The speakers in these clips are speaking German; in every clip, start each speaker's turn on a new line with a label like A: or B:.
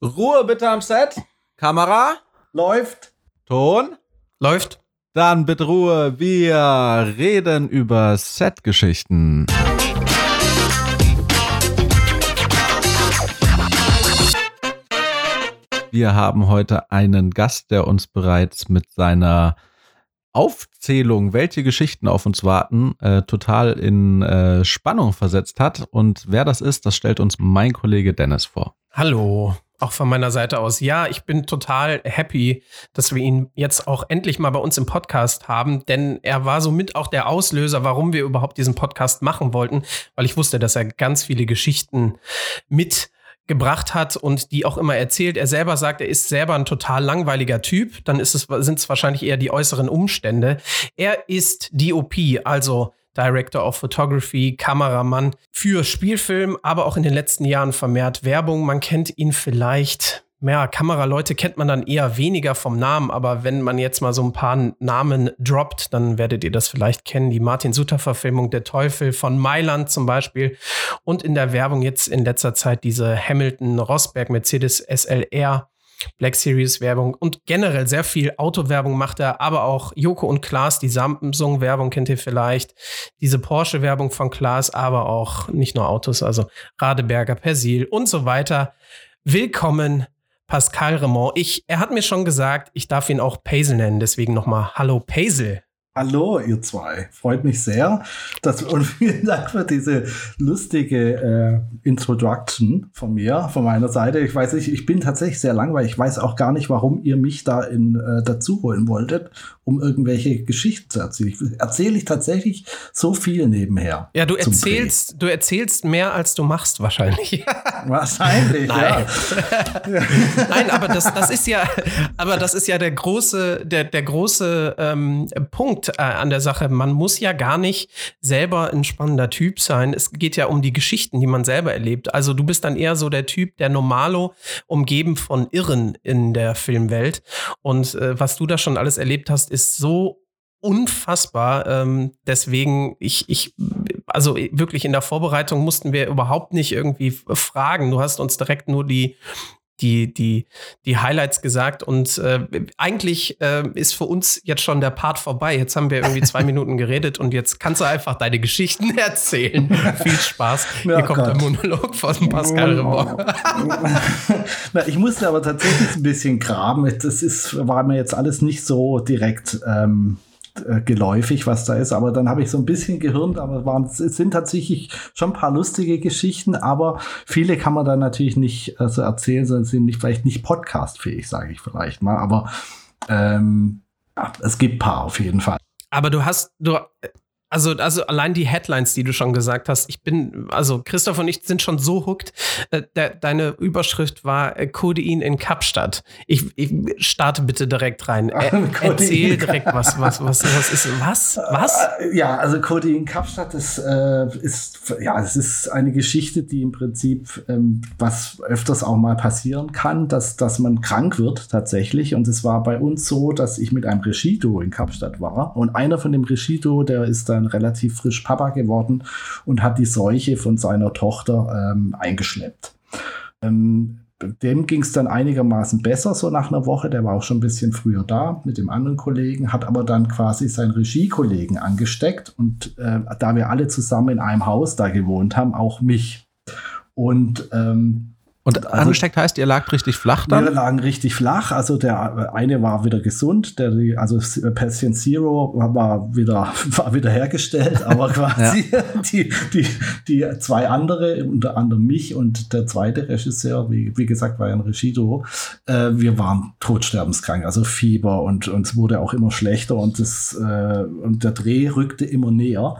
A: Ruhe bitte am Set. Kamera.
B: Läuft.
A: Ton.
C: Läuft.
A: Dann bitte Ruhe. Wir reden über Set-Geschichten. Wir haben heute einen Gast, der uns bereits mit seiner Aufzählung, welche Geschichten auf uns warten, äh, total in äh, Spannung versetzt hat. Und wer das ist, das stellt uns mein Kollege Dennis vor.
C: Hallo, auch von meiner Seite aus. Ja, ich bin total happy, dass wir ihn jetzt auch endlich mal bei uns im Podcast haben, denn er war somit auch der Auslöser, warum wir überhaupt diesen Podcast machen wollten, weil ich wusste, dass er ganz viele Geschichten mit gebracht hat und die auch immer erzählt. Er selber sagt, er ist selber ein total langweiliger Typ. Dann ist es, sind es wahrscheinlich eher die äußeren Umstände. Er ist DOP, also Director of Photography, Kameramann für Spielfilm, aber auch in den letzten Jahren vermehrt Werbung. Man kennt ihn vielleicht ja, Kameraleute kennt man dann eher weniger vom Namen, aber wenn man jetzt mal so ein paar Namen droppt, dann werdet ihr das vielleicht kennen. Die Martin Suter-Verfilmung Der Teufel von Mailand zum Beispiel. Und in der Werbung jetzt in letzter Zeit diese Hamilton Rosberg Mercedes SLR Black Series Werbung und generell sehr viel Autowerbung macht er, aber auch Joko und Klaas, die Samsung Werbung kennt ihr vielleicht, diese Porsche Werbung von Klaas, aber auch nicht nur Autos, also Radeberger Persil und so weiter. Willkommen Pascal Remont. Ich, er hat mir schon gesagt, ich darf ihn auch Paisel nennen, deswegen nochmal Hallo Paisel.
B: Hallo, ihr zwei. Freut mich sehr. Dass, und vielen Dank für diese lustige äh, Introduction von mir, von meiner Seite. Ich weiß nicht, ich bin tatsächlich sehr langweilig. Ich weiß auch gar nicht, warum ihr mich da in, äh, dazu holen wolltet, um irgendwelche Geschichten zu erzählen. Ich, erzähle ich tatsächlich so viel nebenher.
C: Ja, du erzählst, du erzählst mehr, als du machst, wahrscheinlich.
B: wahrscheinlich,
C: Nein. ja. Nein, aber das, das ist ja, aber das ist ja der große, der, der große ähm, Punkt äh, an der Sache. Man muss ja gar nicht selber ein spannender Typ sein. Es geht ja um die Geschichten, die man selber erlebt. Also du bist dann eher so der Typ, der Normalo, umgeben von Irren in der Filmwelt. Und äh, was du da schon alles erlebt hast, ist so unfassbar. Ähm, deswegen, ich, ich, also wirklich in der Vorbereitung mussten wir überhaupt nicht irgendwie fragen. Du hast uns direkt nur die die, die, die Highlights gesagt. Und äh, eigentlich äh, ist für uns jetzt schon der Part vorbei. Jetzt haben wir irgendwie zwei Minuten geredet und jetzt kannst du einfach deine Geschichten erzählen. Viel Spaß. Ja, Hier kommt Gott. der Monolog von Pascal
B: Na, Ich musste aber tatsächlich ein bisschen graben. Das ist, war mir jetzt alles nicht so direkt. Ähm äh, geläufig, was da ist. Aber dann habe ich so ein bisschen gehirnt, aber waren, es sind tatsächlich schon ein paar lustige Geschichten, aber viele kann man dann natürlich nicht äh, so erzählen, sondern sind nicht, vielleicht nicht podcastfähig, sage ich vielleicht mal. Aber ähm, ja, es gibt ein paar auf jeden Fall.
C: Aber du hast, du, also, also allein die Headlines, die du schon gesagt hast, ich bin, also Christoph und ich sind schon so hooked. Äh, de, deine Überschrift war äh, Codein in Kapstadt. Ich, ich starte bitte direkt rein. Äh, erzähl direkt was, was, was, was ist, was, was?
B: Äh, ja, also Codein Kapstadt ist, äh, ist, ja, es ist eine Geschichte, die im Prinzip, ähm, was öfters auch mal passieren kann, dass, dass man krank wird tatsächlich. Und es war bei uns so, dass ich mit einem Regito in Kapstadt war. Und einer von dem Regito, der ist da dann relativ frisch Papa geworden und hat die Seuche von seiner Tochter ähm, eingeschleppt. Ähm, dem ging es dann einigermaßen besser, so nach einer Woche. Der war auch schon ein bisschen früher da mit dem anderen Kollegen, hat aber dann quasi seinen Regiekollegen angesteckt und äh, da wir alle zusammen in einem Haus da gewohnt haben, auch mich. Und ähm,
A: und also, angesteckt heißt, ihr lagt richtig flach dann?
B: Wir lagen richtig flach. Also der eine war wieder gesund, der, also Patient Zero war wieder, war wieder hergestellt, aber quasi ja. die, die, die zwei andere, unter anderem mich und der zweite Regisseur, wie, wie gesagt, war ja ein Regido, äh, wir waren todsterbenskrank, also Fieber und uns wurde auch immer schlechter und, das, äh, und der Dreh rückte immer näher.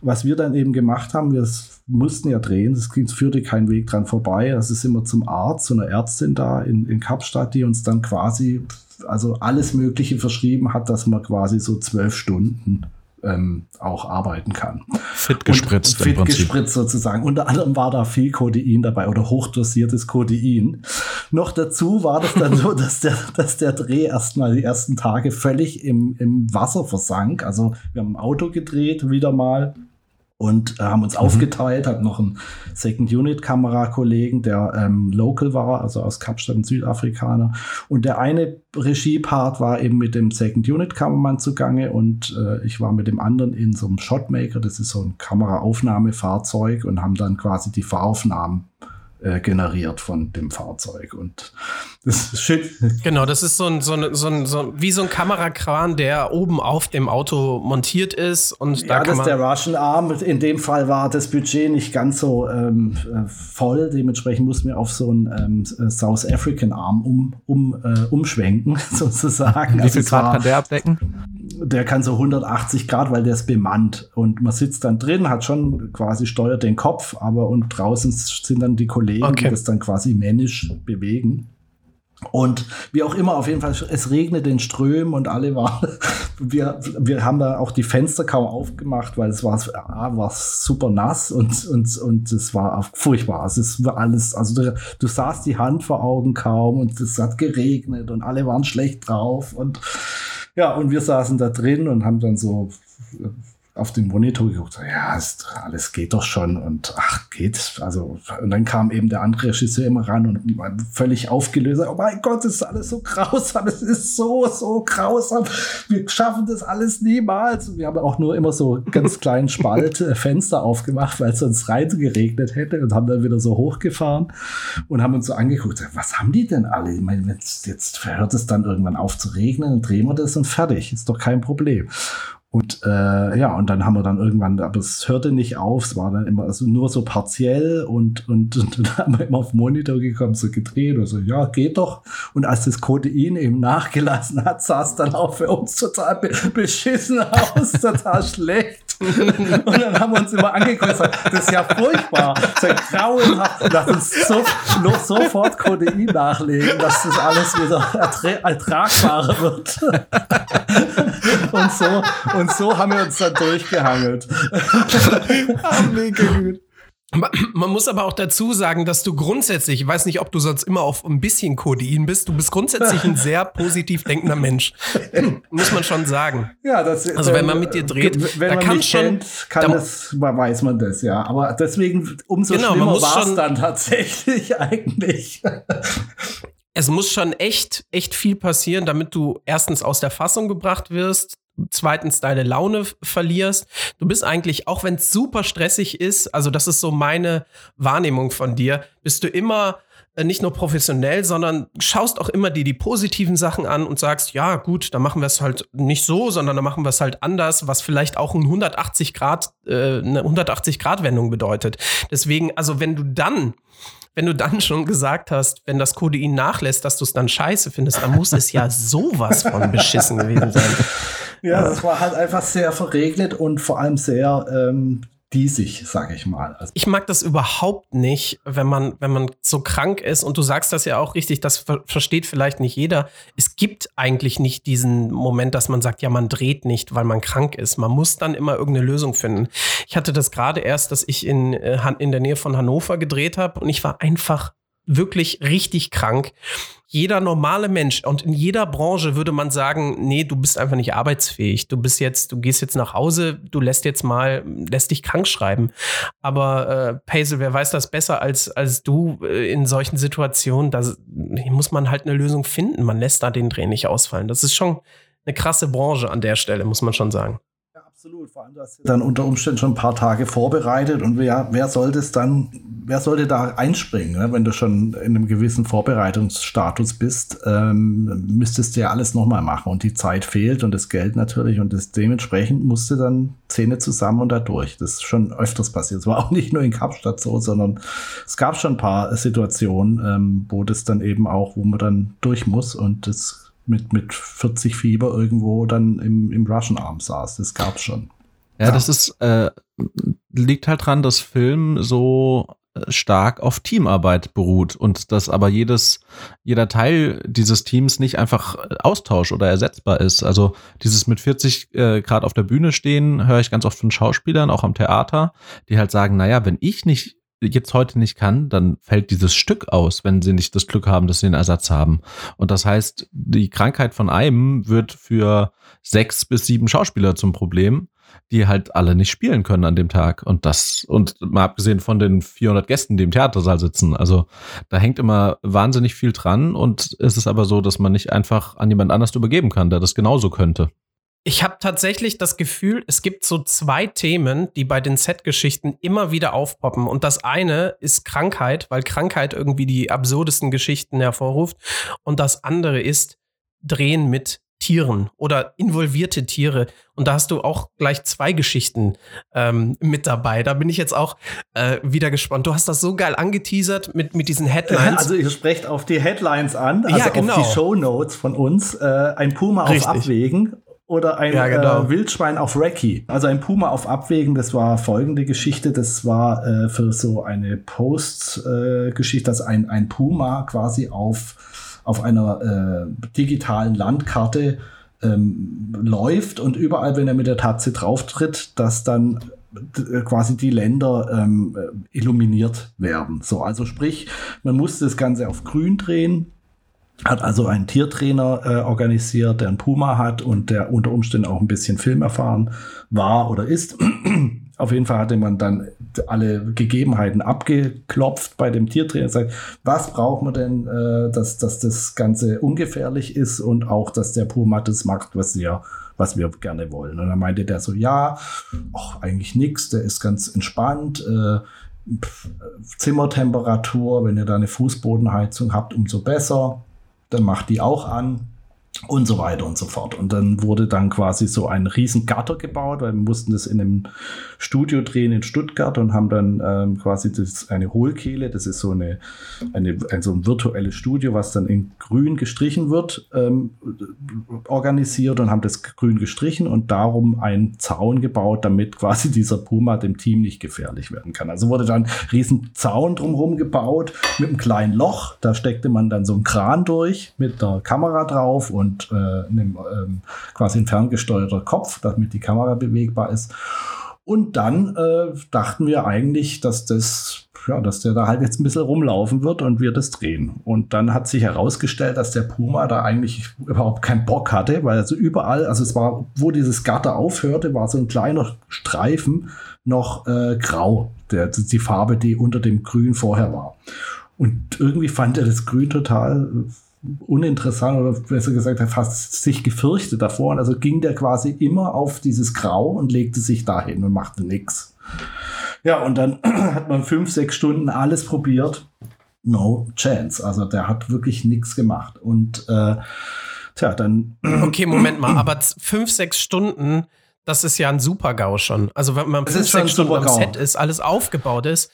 B: Was wir dann eben gemacht haben, wir mussten ja drehen, es führte kein Weg dran vorbei. Es ist immer zum Arzt, zu einer Ärztin da in, in Kapstadt, die uns dann quasi also alles Mögliche verschrieben hat, dass man quasi so zwölf Stunden ähm, auch arbeiten kann.
A: Fit gespritzt.
B: Und, fit gespritzt sozusagen. Unter anderem war da viel Codein dabei oder hochdosiertes Codein. Noch dazu war das dann so, dass der, dass der Dreh erstmal die ersten Tage völlig im, im Wasser versank. Also wir haben ein Auto gedreht, wieder mal und äh, haben uns mhm. aufgeteilt, hat noch einen Second Unit Kamerakollegen, der ähm, local war, also aus Kapstadt, ein Südafrikaner. Und der eine Regiepart war eben mit dem Second Unit Kameramann zugange und äh, ich war mit dem anderen in so einem Shotmaker, das ist so ein Kameraaufnahmefahrzeug und haben dann quasi die Fahraufnahmen äh, generiert von dem Fahrzeug. Und das ist shit.
C: Genau, das ist so ein, so ein, so ein, so wie so ein Kamerakran, der oben auf dem Auto montiert ist. Und da
B: ja, das ist der Russian Arm. In dem Fall war das Budget nicht ganz so ähm, äh, voll. Dementsprechend mussten wir auf so einen ähm, South African Arm um, um, äh, umschwenken, sozusagen.
A: Wie viel also Grad war, kann der abdecken?
B: Der kann so 180 Grad, weil der ist bemannt. Und man sitzt dann drin, hat schon quasi steuert den Kopf, aber und draußen sind dann die Kollegen, okay. die das dann quasi männisch bewegen. Und wie auch immer, auf jeden Fall, es regnet in Strömen und alle waren, wir, wir haben da auch die Fenster kaum aufgemacht, weil es war, ah, war super nass und, und, und es war furchtbar. Es ist alles, also du, du sahst die Hand vor Augen kaum und es hat geregnet und alle waren schlecht drauf und ja, und wir saßen da drin und haben dann so auf den Monitor geguckt, ja, ist, alles geht doch schon und ach, geht. Also, und dann kam eben der andere Regisseur immer ran und war völlig aufgelöst. Oh mein Gott, ist alles so grausam, es ist so, so grausam. Wir schaffen das alles niemals. Und wir haben auch nur immer so ganz kleinen Spalt äh, Fenster aufgemacht, weil es sonst rein geregnet hätte und haben dann wieder so hochgefahren und haben uns so angeguckt, was haben die denn alle? Ich meine, jetzt, jetzt hört es dann irgendwann auf zu regnen, dann drehen wir das und fertig. Ist doch kein Problem. Und äh, ja, und dann haben wir dann irgendwann, aber es hörte nicht auf, es war dann immer also nur so partiell und, und, und dann haben wir immer auf den Monitor gekommen, so gedreht und so, ja, geht doch. Und als das Codein eben nachgelassen hat, sah es dann auch für uns total be beschissen aus, total schlecht. und dann haben wir uns immer angeguckt gesagt, das ist ja furchtbar, ja grauenhaft. Dachten uns so, sofort Codein nachlegen, dass das alles wieder ertragbarer wird. und so, und so haben wir uns dann durchgehangelt.
C: ah, mega gut. Man muss aber auch dazu sagen, dass du grundsätzlich, ich weiß nicht, ob du sonst immer auf ein bisschen Codein bist, du bist grundsätzlich ein sehr positiv denkender Mensch. muss man schon sagen.
B: Ja, das
C: Also wenn man mit dir dreht,
B: wenn man mich schon, kennt, kann da, das, weiß man das, ja. Aber deswegen umso genau, schlimmer war es dann tatsächlich eigentlich
C: es muss schon echt, echt viel passieren, damit du erstens aus der Fassung gebracht wirst, zweitens deine Laune verlierst. Du bist eigentlich, auch wenn es super stressig ist, also das ist so meine Wahrnehmung von dir, bist du immer äh, nicht nur professionell, sondern schaust auch immer dir die positiven Sachen an und sagst, ja gut, dann machen wir es halt nicht so, sondern dann machen wir es halt anders, was vielleicht auch ein 180 Grad, äh, eine 180 Grad Wendung bedeutet. Deswegen, also wenn du dann wenn du dann schon gesagt hast, wenn das Codein nachlässt, dass du es dann scheiße findest, dann muss es ja sowas von beschissen gewesen sein.
B: Ja, es war halt einfach sehr verregnet und vor allem sehr ähm, diesig, sage ich mal.
C: Also ich mag das überhaupt nicht, wenn man, wenn man so krank ist und du sagst das ja auch richtig, das ver versteht vielleicht nicht jeder. Es gibt eigentlich nicht diesen Moment, dass man sagt, ja, man dreht nicht, weil man krank ist. Man muss dann immer irgendeine Lösung finden. Ich hatte das gerade erst, dass ich in, äh, in der Nähe von Hannover gedreht habe und ich war einfach wirklich richtig krank. Jeder normale Mensch und in jeder Branche würde man sagen, nee, du bist einfach nicht arbeitsfähig. Du bist jetzt, du gehst jetzt nach Hause, du lässt jetzt mal, lässt dich krank schreiben. Aber äh, Paisel, wer weiß das besser als, als du äh, in solchen Situationen? Da muss man halt eine Lösung finden. Man lässt da den Dreh nicht ausfallen. Das ist schon eine krasse Branche an der Stelle, muss man schon sagen.
B: Absolut, vor allem du hast dann unter Umständen schon ein paar Tage vorbereitet und wer, wer sollte es dann, wer sollte da einspringen, ne? wenn du schon in einem gewissen Vorbereitungsstatus bist, ähm, müsstest du ja alles nochmal machen und die Zeit fehlt und das Geld natürlich und das dementsprechend musste dann Zähne zusammen und da durch. Das ist schon öfters passiert. Es war auch nicht nur in Kapstadt so, sondern es gab schon ein paar Situationen, ähm, wo das dann eben auch, wo man dann durch muss und das mit, mit 40 Fieber irgendwo dann im, im Russian Arm saß. Das gab's schon.
A: Ja, ja. das ist, äh, liegt halt dran, dass Film so äh, stark auf Teamarbeit beruht und dass aber jedes, jeder Teil dieses Teams nicht einfach Austausch oder ersetzbar ist. Also dieses mit 40 äh, Grad auf der Bühne stehen, höre ich ganz oft von Schauspielern, auch am Theater, die halt sagen, naja, wenn ich nicht jetzt heute nicht kann, dann fällt dieses Stück aus, wenn sie nicht das Glück haben, dass sie einen Ersatz haben. Und das heißt, die Krankheit von einem wird für sechs bis sieben Schauspieler zum Problem. die halt alle nicht spielen können an dem Tag. Und das, und mal abgesehen von den 400 Gästen, die im Theatersaal sitzen. Also da hängt immer wahnsinnig viel dran und es ist aber so, dass man nicht einfach an jemand anders übergeben kann, der das genauso könnte.
C: Ich habe tatsächlich das Gefühl, es gibt so zwei Themen, die bei den Set-Geschichten immer wieder aufpoppen. Und das eine ist Krankheit, weil Krankheit irgendwie die absurdesten Geschichten hervorruft. Und das andere ist Drehen mit Tieren oder involvierte Tiere. Und da hast du auch gleich zwei Geschichten ähm, mit dabei. Da bin ich jetzt auch äh, wieder gespannt. Du hast das so geil angeteasert mit, mit diesen Headlines.
B: Also ihr sprecht auf die Headlines an, also ja, genau. auf die Show Notes von uns. Äh, ein Puma Richtig. auf Abwägen oder ein ja, genau. äh, Wildschwein auf Recce. Also ein Puma auf Abwägen, das war folgende Geschichte. Das war äh, für so eine Post-Geschichte, äh, dass ein, ein Puma quasi auf, auf einer äh, digitalen Landkarte ähm, läuft und überall, wenn er mit der Tatze drauftritt, dass dann äh, quasi die Länder ähm, illuminiert werden. So, also sprich, man muss das Ganze auf grün drehen hat also einen Tiertrainer äh, organisiert, der einen Puma hat und der unter Umständen auch ein bisschen Film erfahren war oder ist. Auf jeden Fall hatte man dann alle Gegebenheiten abgeklopft bei dem Tiertrainer. Sagt, was braucht man denn, äh, dass, dass das Ganze ungefährlich ist und auch, dass der Puma das macht, was wir, was wir gerne wollen. Und dann meinte der so, ja, ach, eigentlich nichts, der ist ganz entspannt. Äh, Zimmertemperatur, wenn ihr da eine Fußbodenheizung habt, umso besser dann macht die auch an und so weiter und so fort. Und dann wurde dann quasi so ein riesen Gatter gebaut, weil wir mussten das in einem Studio drehen in Stuttgart und haben dann ähm, quasi das, eine Hohlkehle, das ist so eine, eine ein, ein virtuelles Studio, was dann in grün gestrichen wird, ähm, organisiert und haben das grün gestrichen und darum einen Zaun gebaut, damit quasi dieser Puma dem Team nicht gefährlich werden kann. Also wurde dann ein riesen Zaun drumherum gebaut mit einem kleinen Loch, da steckte man dann so einen Kran durch mit der Kamera drauf und äh, einem ähm, quasi ein ferngesteuerter Kopf, damit die Kamera bewegbar ist. Und dann äh, dachten wir eigentlich, dass das, ja, dass der da halt jetzt ein bisschen rumlaufen wird und wir das drehen. Und dann hat sich herausgestellt, dass der Puma da eigentlich überhaupt keinen Bock hatte, weil also überall, also es war, wo dieses Gatter aufhörte, war so ein kleiner Streifen noch äh, grau, der, die Farbe, die unter dem Grün vorher war. Und irgendwie fand er das Grün total uninteressant oder besser gesagt, er fast sich gefürchtet davor. Und also ging der quasi immer auf dieses Grau und legte sich dahin und machte nichts. Ja, und dann hat man fünf, sechs Stunden alles probiert. No chance. Also der hat wirklich nichts gemacht. Und äh, tja, dann.
C: Okay, Moment mal, aber fünf, sechs Stunden, das ist ja ein Super-GAU schon. Also wenn man fünf, sechs Stunden am Set ist, alles aufgebaut ist,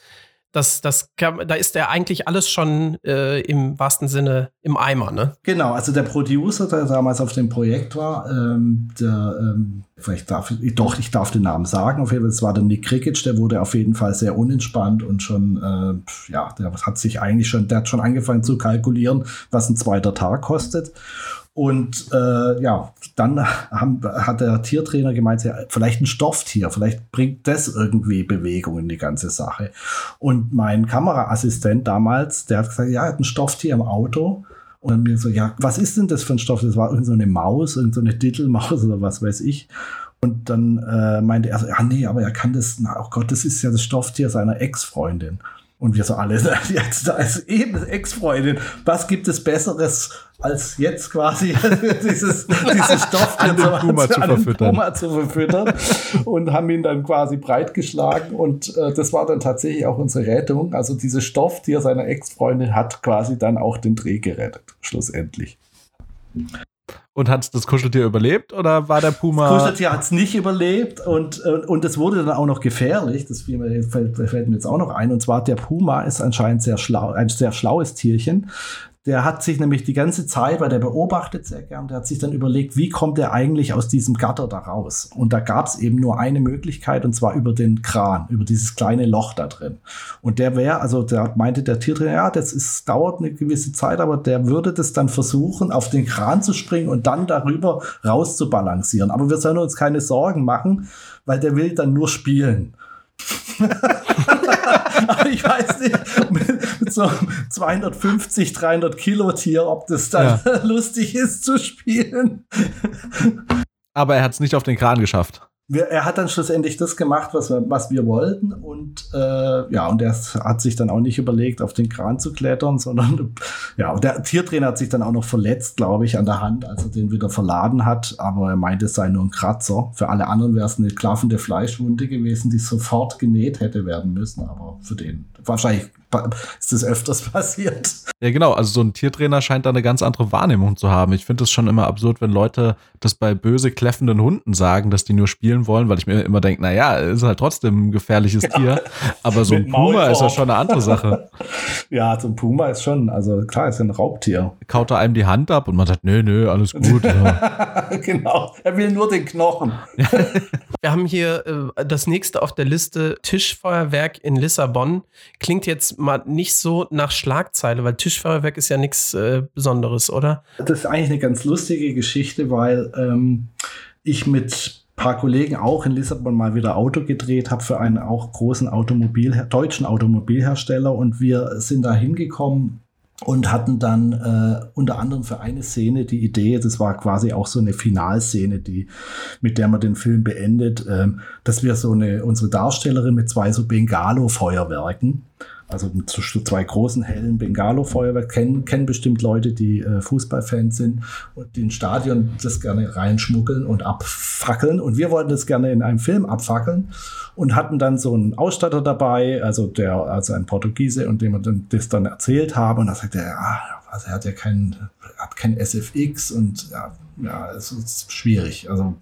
C: das, das kann, da ist ja eigentlich alles schon äh, im wahrsten Sinne im Eimer, ne?
B: Genau, also der Producer, der damals auf dem Projekt war, ähm, der, ähm, vielleicht darf ich, doch, ich darf den Namen sagen, auf jeden Fall, das war der Nick Krikic, der wurde auf jeden Fall sehr unentspannt und schon, äh, ja, der hat sich eigentlich schon, der hat schon angefangen zu kalkulieren, was ein zweiter Tag kostet. Und äh, ja, dann haben, hat der Tiertrainer gemeint, vielleicht ein Stofftier, vielleicht bringt das irgendwie Bewegung in die ganze Sache. Und mein Kameraassistent damals, der hat gesagt, ja, er hat ein Stofftier im Auto. Und dann mir so, ja, was ist denn das für ein Stoff? Das war irgendeine so Maus, irgendeine so Dittelmaus oder was weiß ich. Und dann äh, meinte er so, ja, nee, aber er kann das, na, oh Gott, das ist ja das Stofftier seiner Ex-Freundin. Und wir so alle, jetzt da ist eben Ex-Freundin. Was gibt es Besseres als jetzt quasi dieses, dieses Stoff
A: an den Puma, zu, verfüttern.
B: Puma zu verfüttern und haben ihn dann quasi breitgeschlagen und äh, das war dann tatsächlich auch unsere Rettung. Also dieses Stofftier seiner Ex-Freundin hat quasi dann auch den Dreh gerettet, schlussendlich.
A: Und hat das Kuscheltier überlebt oder war der Puma?
B: Das Kuscheltier hat es nicht überlebt und, und, und es wurde dann auch noch gefährlich. Das fällt, fällt, mir jetzt auch noch ein. Und zwar der Puma ist anscheinend sehr schlau, ein sehr schlaues Tierchen. Der hat sich nämlich die ganze Zeit, weil der beobachtet sehr gern, der hat sich dann überlegt, wie kommt er eigentlich aus diesem Gatter da raus? Und da gab es eben nur eine Möglichkeit, und zwar über den Kran, über dieses kleine Loch da drin. Und der wäre, also da meinte der Tiertrainer, ja, das ist, dauert eine gewisse Zeit, aber der würde das dann versuchen, auf den Kran zu springen und dann darüber raus zu balancieren. Aber wir sollen uns keine Sorgen machen, weil der will dann nur spielen. Aber ich weiß nicht, so einem 250, 300 Kilo Tier, ob das dann ja. lustig ist zu spielen.
A: Aber er hat es nicht auf den Kran geschafft.
B: wir, er hat dann schlussendlich das gemacht, was wir, was wir wollten. Und äh, ja, und er hat sich dann auch nicht überlegt, auf den Kran zu klettern, sondern ja, und der Tiertrainer hat sich dann auch noch verletzt, glaube ich, an der Hand, als er den wieder verladen hat. Aber er meinte, es sei nur ein Kratzer. Für alle anderen wäre es eine klaffende Fleischwunde gewesen, die sofort genäht hätte werden müssen. Aber für den wahrscheinlich ist das öfters passiert.
A: Ja, genau. Also so ein Tiertrainer scheint da eine ganz andere Wahrnehmung zu haben. Ich finde es schon immer absurd, wenn Leute das bei böse kläffenden Hunden sagen, dass die nur spielen wollen, weil ich mir immer denke, naja, ist halt trotzdem ein gefährliches ja. Tier. Aber so ein Puma ist ja schon eine andere Sache.
B: ja, so ein Puma ist schon, also klar, ist ja ein Raubtier.
A: Kaut er einem die Hand ab und man sagt, nö, nö, alles gut.
B: Ja. genau. Er will nur den Knochen.
C: Wir haben hier äh, das nächste auf der Liste Tischfeuerwerk in Lissabon. Klingt jetzt mal nicht so nach Schlagzeile, weil Tischfeuerwerk ist ja nichts äh, Besonderes, oder?
B: Das ist eigentlich eine ganz lustige Geschichte, weil ähm, ich mit ein paar Kollegen auch in Lissabon mal wieder Auto gedreht habe für einen auch großen Automobil deutschen Automobilhersteller und wir sind da hingekommen und hatten dann äh, unter anderem für eine Szene die Idee, das war quasi auch so eine Finalszene, die mit der man den Film beendet, äh, dass wir so eine unsere Darstellerin mit zwei so Bengalo-Feuerwerken also mit so zwei großen hellen Bengalo-Feuerwerk kennen, kennen bestimmt Leute, die äh, Fußballfans sind und den Stadion das gerne reinschmuggeln und abfackeln. Und wir wollten das gerne in einem Film abfackeln und hatten dann so einen Ausstatter dabei, also der, also ein Portugiese, und dem wir dann, das dann erzählt haben. Und da sagte er, ah, also er hat ja kein, hat kein SFX und ja, ja, es ist schwierig. Also,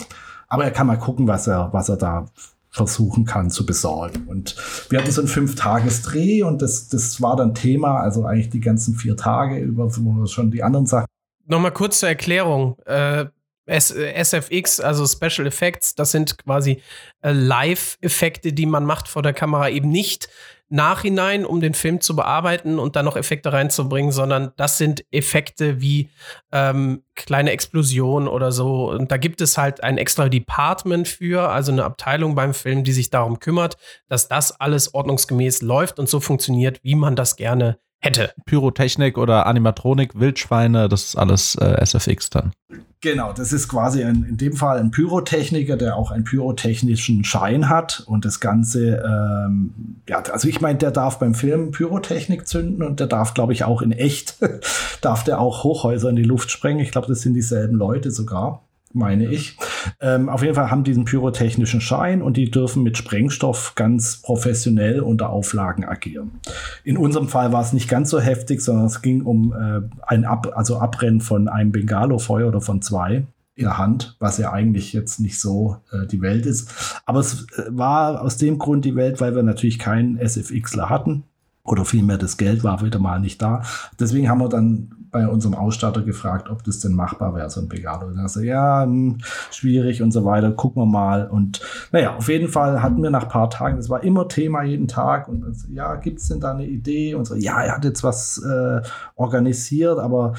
B: aber er kann mal gucken, was er, was er da versuchen kann zu besorgen. Und wir hatten so einen Fünf-Tages-Dreh und das, das war dann Thema, also eigentlich die ganzen vier Tage über, wo wir schon die anderen Sachen.
C: Nochmal kurz zur Erklärung. Äh, SFX, also Special Effects, das sind quasi äh, Live-Effekte, die man macht vor der Kamera, eben nicht Nachhinein, um den Film zu bearbeiten und dann noch Effekte reinzubringen, sondern das sind Effekte wie ähm, kleine Explosionen oder so. Und da gibt es halt ein extra Department für, also eine Abteilung beim Film, die sich darum kümmert, dass das alles ordnungsgemäß läuft und so funktioniert, wie man das gerne hätte.
A: Pyrotechnik oder Animatronik, Wildschweine, das ist alles äh, SFX dann.
B: Genau, das ist quasi ein, in dem Fall ein Pyrotechniker, der auch einen pyrotechnischen Schein hat und das Ganze, ähm, ja, also ich meine, der darf beim Film Pyrotechnik zünden und der darf, glaube ich, auch in echt, darf der auch Hochhäuser in die Luft sprengen. Ich glaube, das sind dieselben Leute sogar meine ich. Ähm, auf jeden Fall haben die diesen pyrotechnischen Schein und die dürfen mit Sprengstoff ganz professionell unter Auflagen agieren. In unserem Fall war es nicht ganz so heftig, sondern es ging um äh, ein Ab also Abrennen von einem Bengalo-Feuer oder von zwei in der Hand, was ja eigentlich jetzt nicht so äh, die Welt ist. Aber es äh, war aus dem Grund die Welt, weil wir natürlich keinen SFXler hatten oder vielmehr das Geld war wieder mal nicht da. Deswegen haben wir dann bei unserem Ausstatter gefragt, ob das denn machbar wäre, so ein Pegado. Und er sagte, ja, hm, schwierig und so weiter, gucken wir mal. Und naja, auf jeden Fall hatten wir nach ein paar Tagen, das war immer Thema jeden Tag. Und so, ja, gibt es denn da eine Idee? Und so, ja, er hat jetzt was äh, organisiert, aber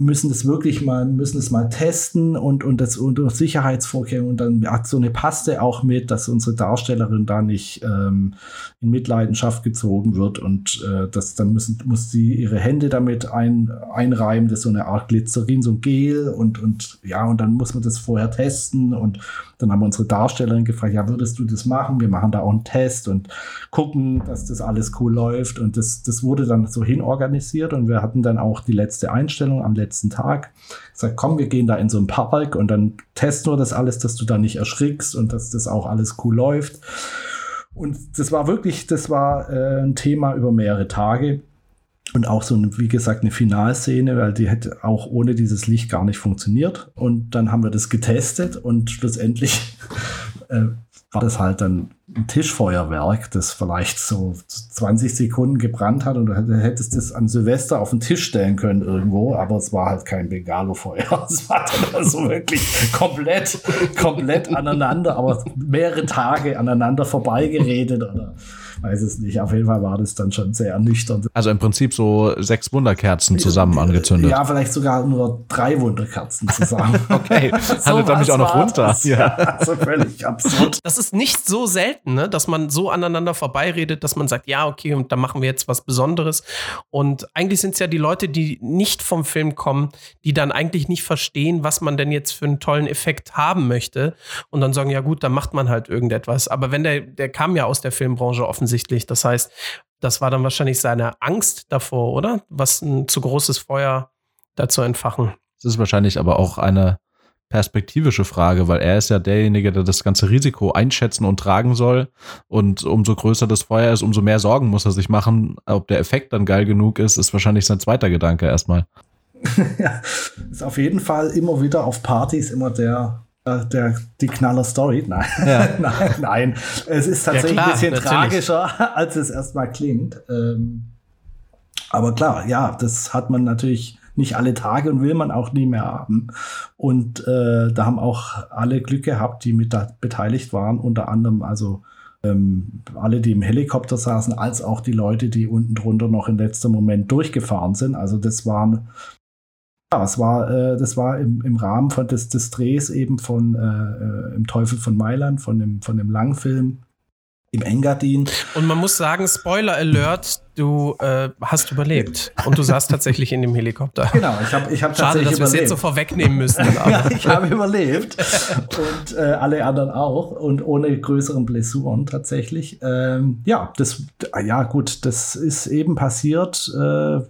B: müssen das wirklich mal, müssen es mal testen und, und das unter Sicherheitsvorkehrungen und dann hat so eine Paste auch mit, dass unsere Darstellerin da nicht ähm, in Mitleidenschaft gezogen wird und äh, das, dann müssen, muss sie ihre Hände damit ein, einreiben, das ist so eine Art Glycerin, so ein Gel und, und ja, und dann muss man das vorher testen und dann haben wir unsere Darstellerin gefragt, ja, würdest du das machen? Wir machen da auch einen Test und gucken, dass das alles cool läuft und das, das wurde dann so hinorganisiert und wir hatten dann auch die letzte Einstellung am letzten Tag. Gesagt, komm, wir gehen da in so einen Park und dann testen wir das alles, dass du da nicht erschrickst und dass das auch alles cool läuft. Und das war wirklich, das war äh, ein Thema über mehrere Tage. Und auch so, ein, wie gesagt, eine Finalszene, weil die hätte auch ohne dieses Licht gar nicht funktioniert. Und dann haben wir das getestet und schlussendlich äh, war das halt dann ein Tischfeuerwerk, das vielleicht so 20 Sekunden gebrannt hat und du hättest das an Silvester auf den Tisch stellen können irgendwo, aber es war halt kein Bengalo-Feuer. Es war dann also wirklich komplett, komplett aneinander, aber mehrere Tage aneinander vorbeigeredet oder weiß es nicht. Auf jeden Fall war das dann schon sehr ernüchternd.
A: Also im Prinzip so sechs Wunderkerzen zusammen angezündet.
B: Ja, vielleicht sogar nur drei Wunderkerzen zusammen.
A: okay, handelt dann mich auch noch runter.
B: Ja, also völlig absurd.
C: Das ist nicht so selten, ne? dass man so aneinander vorbeiredet, dass man sagt, ja, okay, und da machen wir jetzt was Besonderes. Und eigentlich sind es ja die Leute, die nicht vom Film kommen, die dann eigentlich nicht verstehen, was man denn jetzt für einen tollen Effekt haben möchte. Und dann sagen, ja gut, dann macht man halt irgendetwas. Aber wenn der, der kam ja aus der Filmbranche offensichtlich. Das heißt, das war dann wahrscheinlich seine Angst davor, oder? Was ein zu großes Feuer dazu entfachen.
A: Es ist wahrscheinlich aber auch eine perspektivische Frage, weil er ist ja derjenige, der das ganze Risiko einschätzen und tragen soll. Und umso größer das Feuer ist, umso mehr Sorgen muss er sich machen. Ob der Effekt dann geil genug ist, ist wahrscheinlich sein zweiter Gedanke erstmal.
B: ja, ist auf jeden Fall immer wieder auf Partys immer der, der die Knaller Story. Nein, ja. nein, nein. Es ist tatsächlich ja, klar, ein bisschen natürlich. tragischer, als es erstmal klingt. Ähm, aber klar, ja, das hat man natürlich nicht alle Tage und will man auch nie mehr haben. Und äh, da haben auch alle Glück gehabt, die mit da beteiligt waren, unter anderem also ähm, alle, die im Helikopter saßen, als auch die Leute, die unten drunter noch in letzter Moment durchgefahren sind. Also das waren ja, es war, äh, das war im, im Rahmen von des, des Drehs eben von äh, äh Im Teufel von Mailand, von dem, von dem Langfilm im Engadin.
C: Und man muss sagen, Spoiler Alert, du äh, hast überlebt. Und du saßt tatsächlich in dem Helikopter.
B: Genau, ich habe ich hab
C: Schade,
B: tatsächlich
C: dass wir es jetzt so vorwegnehmen müssen.
B: ja, ich habe überlebt. Und äh, alle anderen auch. Und ohne größeren Blessuren tatsächlich. Ähm, ja, das, ja, gut, das ist eben passiert. Äh,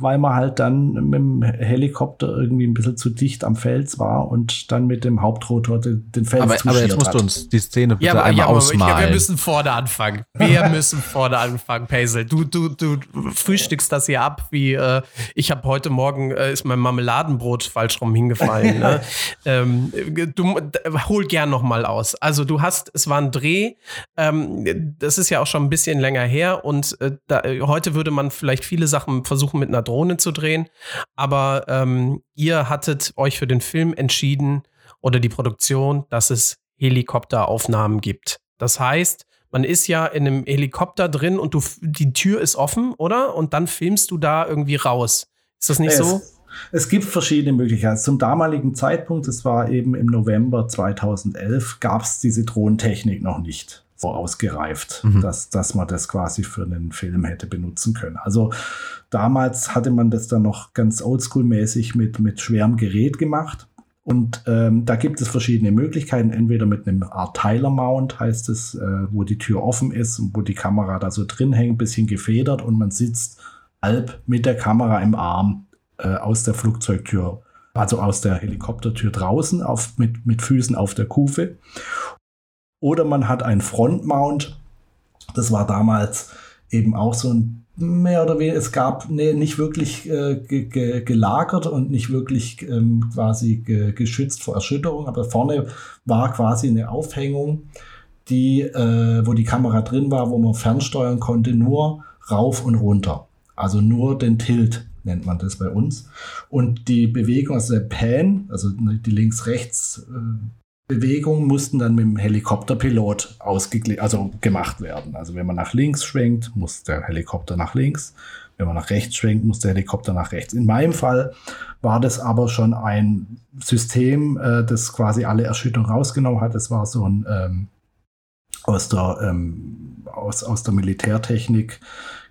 B: weil man halt dann mit dem Helikopter irgendwie ein bisschen zu dicht am Fels war und dann mit dem Hauptrotor den, den Fels
A: aber, aber jetzt musst
B: hat.
A: du uns die Szene bitte
C: ja, aber,
A: einmal
C: ja,
A: ausmalen.
C: Ja, wir müssen vorne anfangen. Wir müssen vorne anfangen, Paisel. Du, du, du frühstückst das hier ab, wie äh, ich habe heute Morgen äh, ist mein Marmeladenbrot falsch rum hingefallen. ne? ähm, du hol gern noch mal aus. Also du hast, es war ein Dreh. Ähm, das ist ja auch schon ein bisschen länger her und äh, da, heute würde man vielleicht viele Sachen versuchen mit einer Drohne zu drehen. Aber ähm, ihr hattet euch für den Film entschieden oder die Produktion, dass es Helikopteraufnahmen gibt. Das heißt, man ist ja in einem Helikopter drin und du, die Tür ist offen, oder? Und dann filmst du da irgendwie raus. Ist das nicht
B: es,
C: so?
B: Es gibt verschiedene Möglichkeiten. Zum damaligen Zeitpunkt, es war eben im November 2011, gab es diese Drohntechnik noch nicht vorausgereift, mhm. dass, dass man das quasi für einen Film hätte benutzen können. Also damals hatte man das dann noch ganz oldschool-mäßig mit, mit schwerem Gerät gemacht. Und ähm, da gibt es verschiedene Möglichkeiten, entweder mit einem Art Tyler-Mount heißt es, äh, wo die Tür offen ist und wo die Kamera da so drin hängt, bisschen gefedert und man sitzt halb mit der Kamera im Arm äh, aus der Flugzeugtür, also aus der Helikoptertür draußen auf, mit, mit Füßen auf der Kufe. Oder man hat ein Frontmount. Das war damals eben auch so ein mehr oder weniger, es gab nee, nicht wirklich äh, ge gelagert und nicht wirklich ähm, quasi ge geschützt vor Erschütterung, aber vorne war quasi eine Aufhängung, die, äh, wo die Kamera drin war, wo man fernsteuern konnte, nur rauf und runter. Also nur den Tilt nennt man das bei uns. Und die Bewegung, also der Pan, also die links-rechts äh, Bewegungen mussten dann mit dem Helikopterpilot also gemacht werden. Also wenn man nach links schwenkt, muss der Helikopter nach links. Wenn man nach rechts schwenkt, muss der Helikopter nach rechts. In meinem Fall war das aber schon ein System, äh, das quasi alle Erschütterungen rausgenommen hat. Das war so ein ähm, aus der ähm, aus, aus der Militärtechnik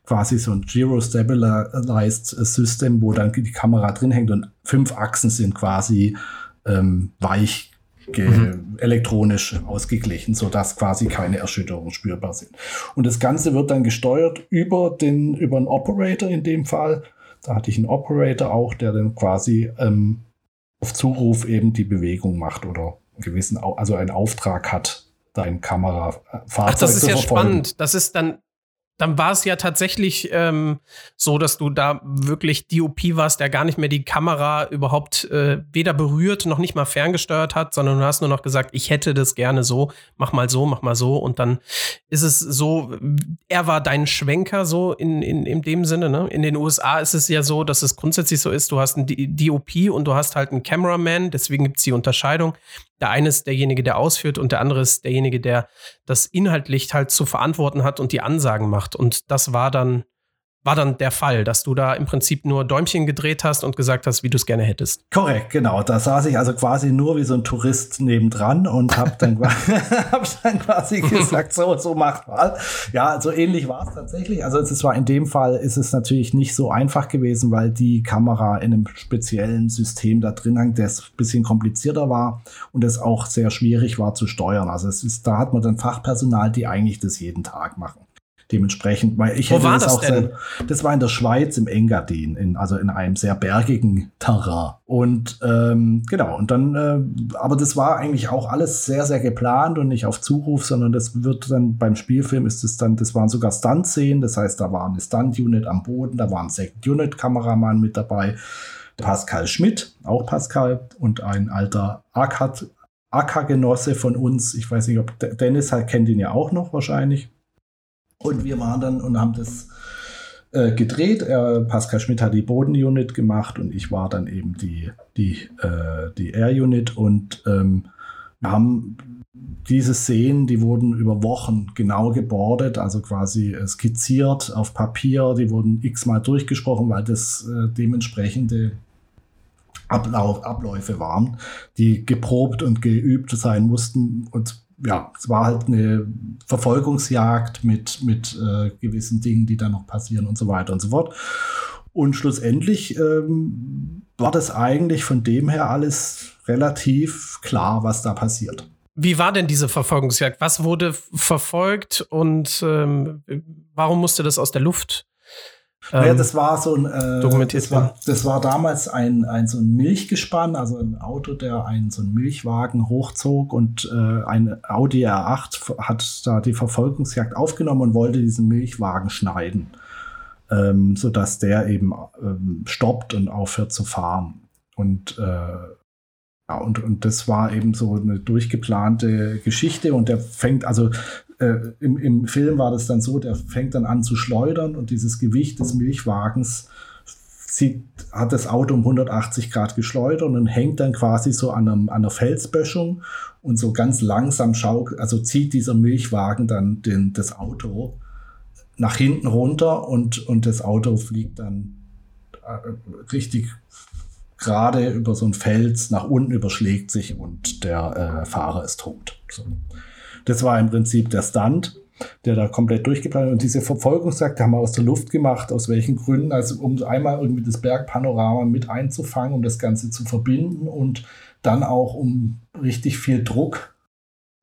B: quasi so ein Giro-Stabilized System, wo dann die Kamera drin hängt und fünf Achsen sind quasi ähm, weich mhm. elektronisch ausgeglichen, sodass quasi keine Erschütterungen spürbar sind. Und das Ganze wird dann gesteuert über den, über einen Operator in dem Fall. Da hatte ich einen Operator auch, der dann quasi ähm, auf Zuruf eben die Bewegung macht oder einen gewissen, also einen Auftrag hat, dein Kamerafahrzeug Ach,
C: das ist ja spannend. Das ist dann dann war es ja tatsächlich ähm, so, dass du da wirklich DOP warst, der gar nicht mehr die Kamera überhaupt äh, weder berührt noch nicht mal ferngesteuert hat, sondern du hast nur noch gesagt, ich hätte das gerne so, mach mal so, mach mal so. Und dann ist es so, er war dein Schwenker so in, in, in dem Sinne. Ne? In den USA ist es ja so, dass es grundsätzlich so ist, du hast einen DOP und du hast halt einen Cameraman, deswegen gibt es die Unterscheidung. Der eine ist derjenige, der ausführt und der andere ist derjenige, der das inhaltlich halt zu verantworten hat und die Ansagen macht. Und das war dann war dann der Fall, dass du da im Prinzip nur Däumchen gedreht hast und gesagt hast, wie du es gerne hättest.
B: Korrekt, genau. Da saß ich also quasi nur wie so ein Tourist nebendran und habe dann, hab dann quasi gesagt, so, so macht mal. Ja, so ähnlich war es tatsächlich. Also es war in dem Fall ist es natürlich nicht so einfach gewesen, weil die Kamera in einem speziellen System da drin hängt, das ein bisschen komplizierter war und es auch sehr schwierig war zu steuern. Also es ist, da hat man dann Fachpersonal, die eigentlich das jeden Tag machen dementsprechend, weil ich
C: Wo war das, das auch denn?
B: Sehr, das war in der Schweiz im Engadin, in, also in einem sehr bergigen Terrain. Und ähm, genau, und dann, äh, aber das war eigentlich auch alles sehr, sehr geplant und nicht auf Zuruf, sondern das wird dann beim Spielfilm ist es dann, das waren sogar Stunt-Szenen, das heißt, da war eine Stunt-Unit am Boden, da war ein Second-Unit-Kameramann mit dabei. Pascal Schmidt, auch Pascal, und ein alter AK-Genosse von uns. Ich weiß nicht, ob Dennis halt kennt ihn ja auch noch wahrscheinlich. Und wir waren dann und haben das äh, gedreht. Er, Pascal Schmidt hat die Bodenunit gemacht und ich war dann eben die, die, äh, die Air-Unit. Und ähm, wir haben diese Szenen, die wurden über Wochen genau gebordet, also quasi äh, skizziert auf Papier. Die wurden x-mal durchgesprochen, weil das äh, dementsprechende Ablauf, Abläufe waren, die geprobt und geübt sein mussten. Und ja, es war halt eine Verfolgungsjagd mit, mit äh, gewissen Dingen, die da noch passieren und so weiter und so fort. Und schlussendlich ähm, war das eigentlich von dem her alles relativ klar, was da passiert.
C: Wie war denn diese Verfolgungsjagd? Was wurde verfolgt und ähm, warum musste das aus der Luft
B: ja, ähm, das war so ein äh, das, war, das war damals ein, ein so ein Milchgespann, also ein Auto, der einen so einen Milchwagen hochzog und äh, ein Audi R8 hat da die Verfolgungsjagd aufgenommen und wollte diesen Milchwagen schneiden, ähm, sodass der eben ähm, stoppt und aufhört zu fahren. Und äh, ja, und, und das war eben so eine durchgeplante Geschichte und der fängt, also äh, im, im Film war das dann so, der fängt dann an zu schleudern und dieses Gewicht des Milchwagens zieht, hat das Auto um 180 Grad geschleudert und hängt dann quasi so an, einem, an einer Felsböschung und so ganz langsam schauk, also zieht dieser Milchwagen dann den, das Auto nach hinten runter und, und das Auto fliegt dann äh, richtig gerade über so ein Fels nach unten überschlägt sich und der äh, Fahrer ist tot. So. Das war im Prinzip der Stunt, der da komplett durchgeplant Und diese Verfolgungsjagd haben wir aus der Luft gemacht. Aus welchen Gründen? Also, um einmal irgendwie das Bergpanorama mit einzufangen, um das Ganze zu verbinden und dann auch, um richtig viel Druck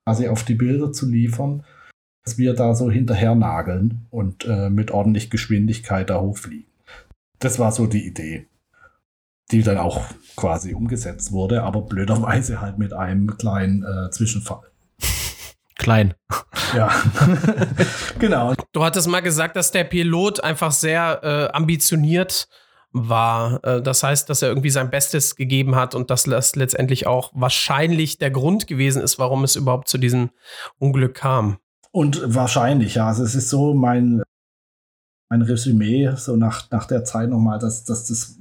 B: quasi auf die Bilder zu liefern, dass wir da so hinterher nageln und äh, mit ordentlich Geschwindigkeit da hochfliegen. Das war so die Idee, die dann auch quasi umgesetzt wurde, aber blöderweise halt mit einem kleinen äh, Zwischenfall
A: klein.
B: Ja, genau.
C: Du hattest mal gesagt, dass der Pilot einfach sehr äh, ambitioniert war. Äh, das heißt, dass er irgendwie sein Bestes gegeben hat und dass das letztendlich auch wahrscheinlich der Grund gewesen ist, warum es überhaupt zu diesem Unglück kam.
B: Und wahrscheinlich, ja. Also es ist so mein, mein Resümee, so nach, nach der Zeit nochmal, dass, dass das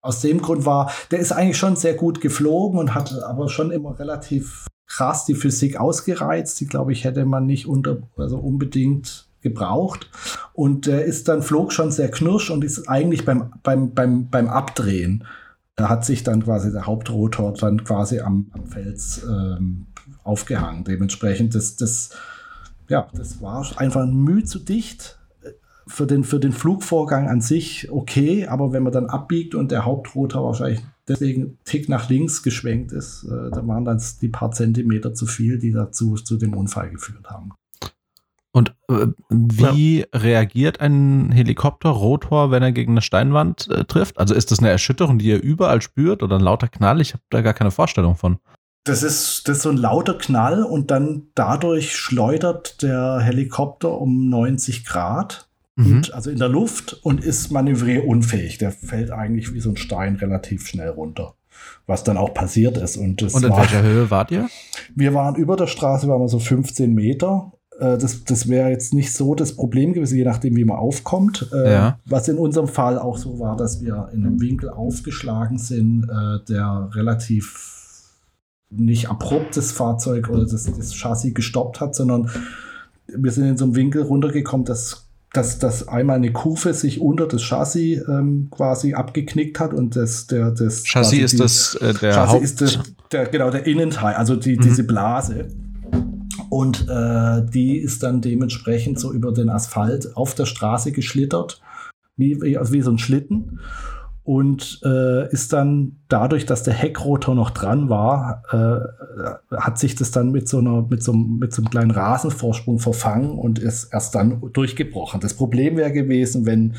B: aus dem Grund war, der ist eigentlich schon sehr gut geflogen und hat aber schon immer relativ krass die Physik ausgereizt. Die, glaube ich, hätte man nicht unter, also unbedingt gebraucht. Und der ist dann, flog schon sehr knirsch und ist eigentlich beim, beim, beim, beim Abdrehen. Da hat sich dann quasi der Hauptrotor dann quasi am, am Fels ähm, aufgehangen. Dementsprechend, das, das, ja, das war einfach ein Mühe zu dicht. Für den, für den Flugvorgang an sich okay, aber wenn man dann abbiegt und der Hauptrotor wahrscheinlich deswegen Tick nach links geschwenkt ist. Äh, da waren dann die paar Zentimeter zu viel, die dazu zu dem Unfall geführt haben.
A: Und äh, wie ja. reagiert ein Helikopterrotor, wenn er gegen eine Steinwand äh, trifft? Also ist das eine Erschütterung, die er überall spürt oder ein lauter Knall? Ich habe da gar keine Vorstellung von.
B: Das ist, das ist so ein lauter Knall und dann dadurch schleudert der Helikopter um 90 Grad mhm. und, also in der Luft und ist manövrierunfähig. Der fällt eigentlich wie so ein Stein relativ schnell runter. Was dann auch passiert ist. Und,
A: und in war, welcher Höhe wart ihr?
B: Wir waren über der Straße, waren wir so 15 Meter. Äh, das, das wäre jetzt nicht so das Problem gewesen, je nachdem, wie man aufkommt. Äh, ja. Was in unserem Fall auch so war, dass wir in einem Winkel aufgeschlagen sind, äh, der relativ nicht abrupt das Fahrzeug oder das, das Chassis gestoppt hat, sondern wir sind in so einem Winkel runtergekommen, dass dass, dass einmal eine Kufe sich unter das Chassis ähm, quasi abgeknickt hat und das der das
A: Chassis ist
B: die,
A: das äh, der
B: Chassis
A: Haupt
B: ist der, der, genau der Innenteil, also die, mhm. diese Blase. Und äh, die ist dann dementsprechend so über den Asphalt auf der Straße geschlittert, wie, wie, wie so ein Schlitten und äh, ist dann dadurch, dass der Heckrotor noch dran war, äh, hat sich das dann mit so einer mit so, mit so einem kleinen Rasenvorsprung verfangen und ist erst dann durchgebrochen. Das Problem wäre gewesen, wenn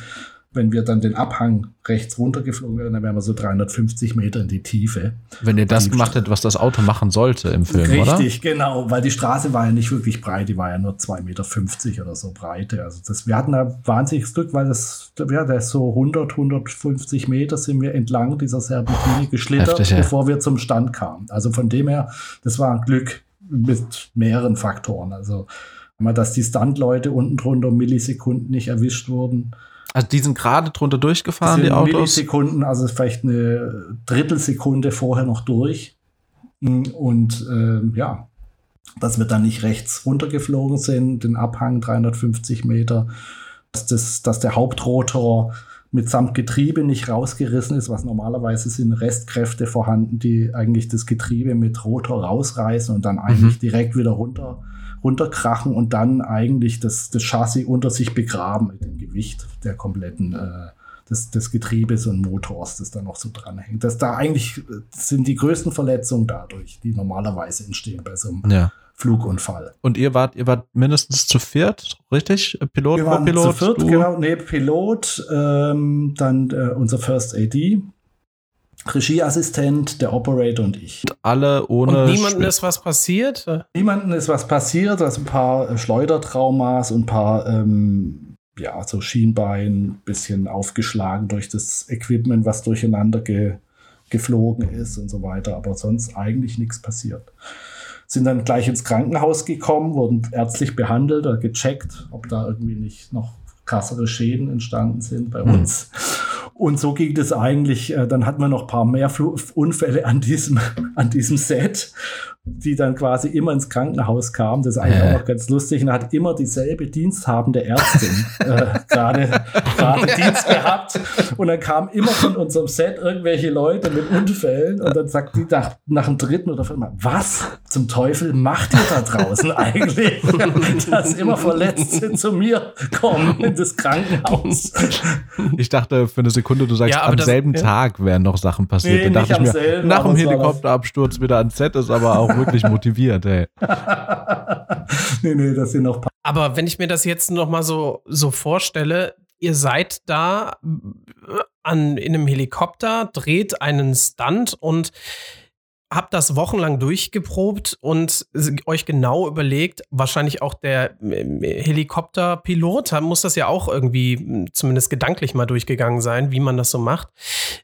B: wenn wir dann den Abhang rechts runtergeflogen wären, dann wären wir so 350 Meter in die Tiefe.
A: Wenn ihr das gemacht hättet, was das Auto machen sollte im Film,
B: Richtig,
A: oder?
B: Richtig, genau, weil die Straße war ja nicht wirklich breit, die war ja nur 2,50 Meter oder so Breite. Also das, wir hatten da wahnsinniges Glück, weil das, ja, ist so 100, 150 Meter sind wir entlang dieser Serpentine geschlittert, Heftig, ja. bevor wir zum Stand kamen. Also von dem her, das war ein Glück mit mehreren Faktoren. Also, dass die Standleute unten drunter Millisekunden nicht erwischt wurden,
A: also die sind gerade drunter durchgefahren, die Autos?
B: Millisekunden, also vielleicht eine Drittelsekunde vorher noch durch. Und äh, ja, dass wir dann nicht rechts runtergeflogen sind, den Abhang 350 Meter, dass, das, dass der Hauptrotor mitsamt Getriebe nicht rausgerissen ist, was normalerweise sind Restkräfte vorhanden, die eigentlich das Getriebe mit Rotor rausreißen und dann eigentlich mhm. direkt wieder runter runterkrachen und dann eigentlich das, das Chassis unter sich begraben mit dem Gewicht der kompletten äh, des, des Getriebes und Motors, das da noch so dranhängt. Das da eigentlich sind die größten Verletzungen dadurch, die normalerweise entstehen bei so einem ja. Flugunfall.
A: Und ihr wart, ihr wart mindestens zu viert, richtig? Pilot,
B: Wir waren Pilot, zu viert, du? genau. Nee, Pilot, ähm, dann äh, unser First AD, Regieassistent, der Operator und ich. Und
A: alle ohne.
C: Und niemandem ist was passiert?
B: Niemandem ist was passiert. Also ein paar Schleudertraumas und ein paar, ähm, ja, so Schienbein, bisschen aufgeschlagen durch das Equipment, was durcheinander ge geflogen ist und so weiter. Aber sonst eigentlich nichts passiert. Sind dann gleich ins Krankenhaus gekommen, wurden ärztlich behandelt oder gecheckt, ob da irgendwie nicht noch krassere Schäden entstanden sind bei hm. Und so ging es eigentlich. Äh, dann hatten wir noch ein paar mehr Unfälle an diesem, an diesem Set die dann quasi immer ins Krankenhaus kam. Das ist eigentlich äh. auch noch ganz lustig. Und hat immer dieselbe diensthabende Ärztin äh, gerade Dienst gehabt. Und dann kamen immer von unserem Set irgendwelche Leute mit Unfällen. Und dann sagt die nach, nach dem dritten oder vierten Mal, was zum Teufel macht ihr da draußen eigentlich? Dass immer Verletzte zu mir kommen in das Krankenhaus.
A: Ich dachte für eine Sekunde, du sagst, ja, am das, selben ja. Tag wären noch Sachen passiert. Nee, dann dachte ich mir, selben, nach dem Helikopterabsturz wieder ans Set ist aber auch wirklich motiviert, ey.
B: nee, nee, das sind noch.
C: Aber wenn ich mir das jetzt noch mal so, so vorstelle, ihr seid da äh, an, in einem Helikopter, dreht einen Stunt und habt das wochenlang durchgeprobt und euch genau überlegt, wahrscheinlich auch der äh, Helikopterpilot muss das ja auch irgendwie hm, zumindest gedanklich mal durchgegangen sein, wie man das so macht.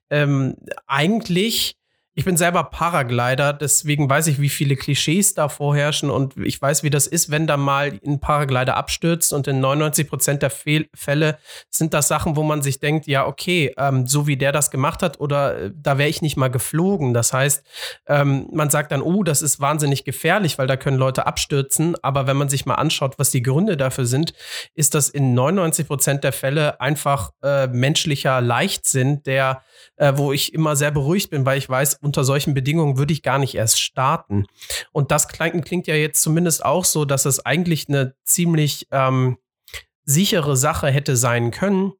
C: Ähm, eigentlich ich bin selber Paraglider, deswegen weiß ich, wie viele Klischees da vorherrschen und ich weiß, wie das ist, wenn da mal ein Paraglider abstürzt und in 99 Prozent der Fehl Fälle sind das Sachen, wo man sich denkt, ja, okay, ähm, so wie der das gemacht hat oder äh, da wäre ich nicht mal geflogen. Das heißt, ähm, man sagt dann, oh, das ist wahnsinnig gefährlich, weil da können Leute abstürzen. Aber wenn man sich mal anschaut, was die Gründe dafür sind, ist das in 99 Prozent der Fälle einfach äh, menschlicher Leichtsinn, der, äh, wo ich immer sehr beruhigt bin, weil ich weiß, unter solchen Bedingungen würde ich gar nicht erst starten. Und das klingt, klingt ja jetzt zumindest auch so, dass es eigentlich eine ziemlich ähm, sichere Sache hätte sein können,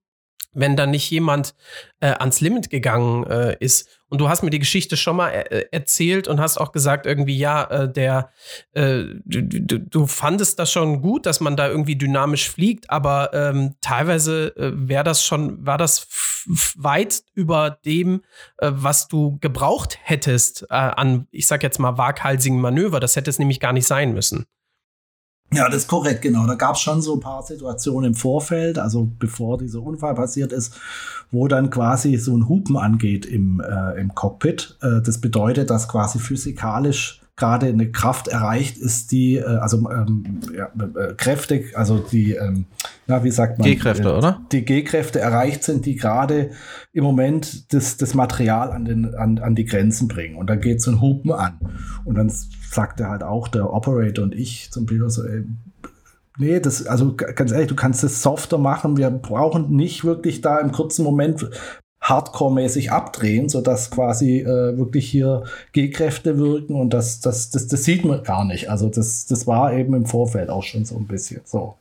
C: wenn da nicht jemand äh, ans Limit gegangen äh, ist. Und du hast mir die Geschichte schon mal er äh, erzählt und hast auch gesagt, irgendwie, ja, äh, der, äh, du, du, fandest das schon gut, dass man da irgendwie dynamisch fliegt, aber ähm, teilweise äh, wäre das schon, war das weit über dem, was du gebraucht hättest an, ich sag jetzt mal, waghalsigen Manöver. Das hätte es nämlich gar nicht sein müssen.
B: Ja, das ist korrekt, genau. Da gab es schon so ein paar Situationen im Vorfeld, also bevor dieser Unfall passiert ist, wo dann quasi so ein Hupen angeht im, äh, im Cockpit. Äh, das bedeutet, dass quasi physikalisch gerade eine Kraft erreicht ist, die, äh, also ähm, ja, äh, Kräfte, also die, ähm, na, wie sagt man?
A: G-Kräfte, äh, oder?
B: Die G-Kräfte erreicht sind, die gerade im Moment das, das Material an, den, an, an die Grenzen bringen. Und dann geht so ein Hupen an. Und dann sagt er halt auch, der Operator und ich zum Beispiel so, ey, Nee, das, also ganz ehrlich, du kannst es softer machen. Wir brauchen nicht wirklich da im kurzen Moment Hardcore-mäßig abdrehen, sodass quasi äh, wirklich hier G-Kräfte wirken und das, das, das, das sieht man gar nicht. Also das, das war eben im Vorfeld auch schon so ein bisschen so.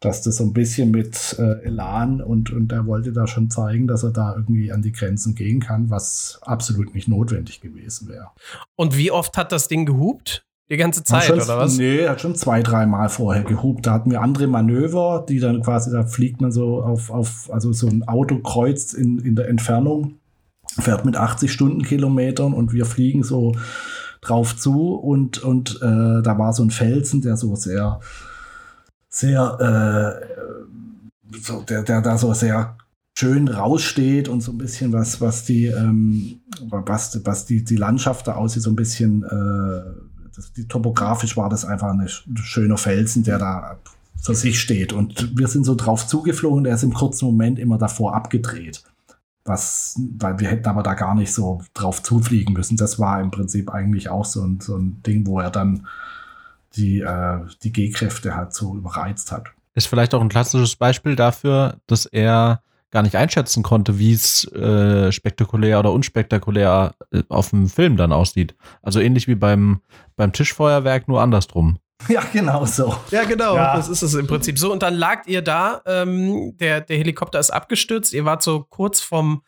B: Dass das so ein bisschen mit äh, Elan und, und er wollte da schon zeigen, dass er da irgendwie an die Grenzen gehen kann, was absolut nicht notwendig gewesen wäre.
C: Und wie oft hat das Ding gehupt? Die ganze Zeit, schon, oder was?
B: Nee, hat schon zwei, dreimal vorher gehupt. Da hatten wir andere Manöver, die dann quasi, da fliegt man so auf, auf also so ein Auto kreuzt in, in der Entfernung, fährt mit 80 Stundenkilometern und wir fliegen so drauf zu und, und äh, da war so ein Felsen, der so sehr, sehr, äh, so, der, der da so sehr schön raussteht und so ein bisschen was, was die, ähm, was, was die, die Landschaft da aussieht, so ein bisschen äh, das, die, topografisch war das einfach ein schöner Felsen, der da für sich steht. Und wir sind so drauf zugeflogen, der ist im kurzen Moment immer davor abgedreht. Was, weil wir hätten aber da gar nicht so drauf zufliegen müssen. Das war im Prinzip eigentlich auch so ein, so ein Ding, wo er dann die, äh, die G-Kräfte halt so überreizt hat.
A: Ist vielleicht auch ein klassisches Beispiel dafür, dass er gar nicht einschätzen konnte, wie es äh, spektakulär oder unspektakulär äh, auf dem Film dann aussieht. Also ähnlich wie beim, beim Tischfeuerwerk, nur andersrum.
B: Ja, genau so.
C: Ja, genau. Ja. Das ist es im Prinzip so. Und dann lagt ihr da, ähm, der, der Helikopter ist abgestürzt, ihr wart so kurz vom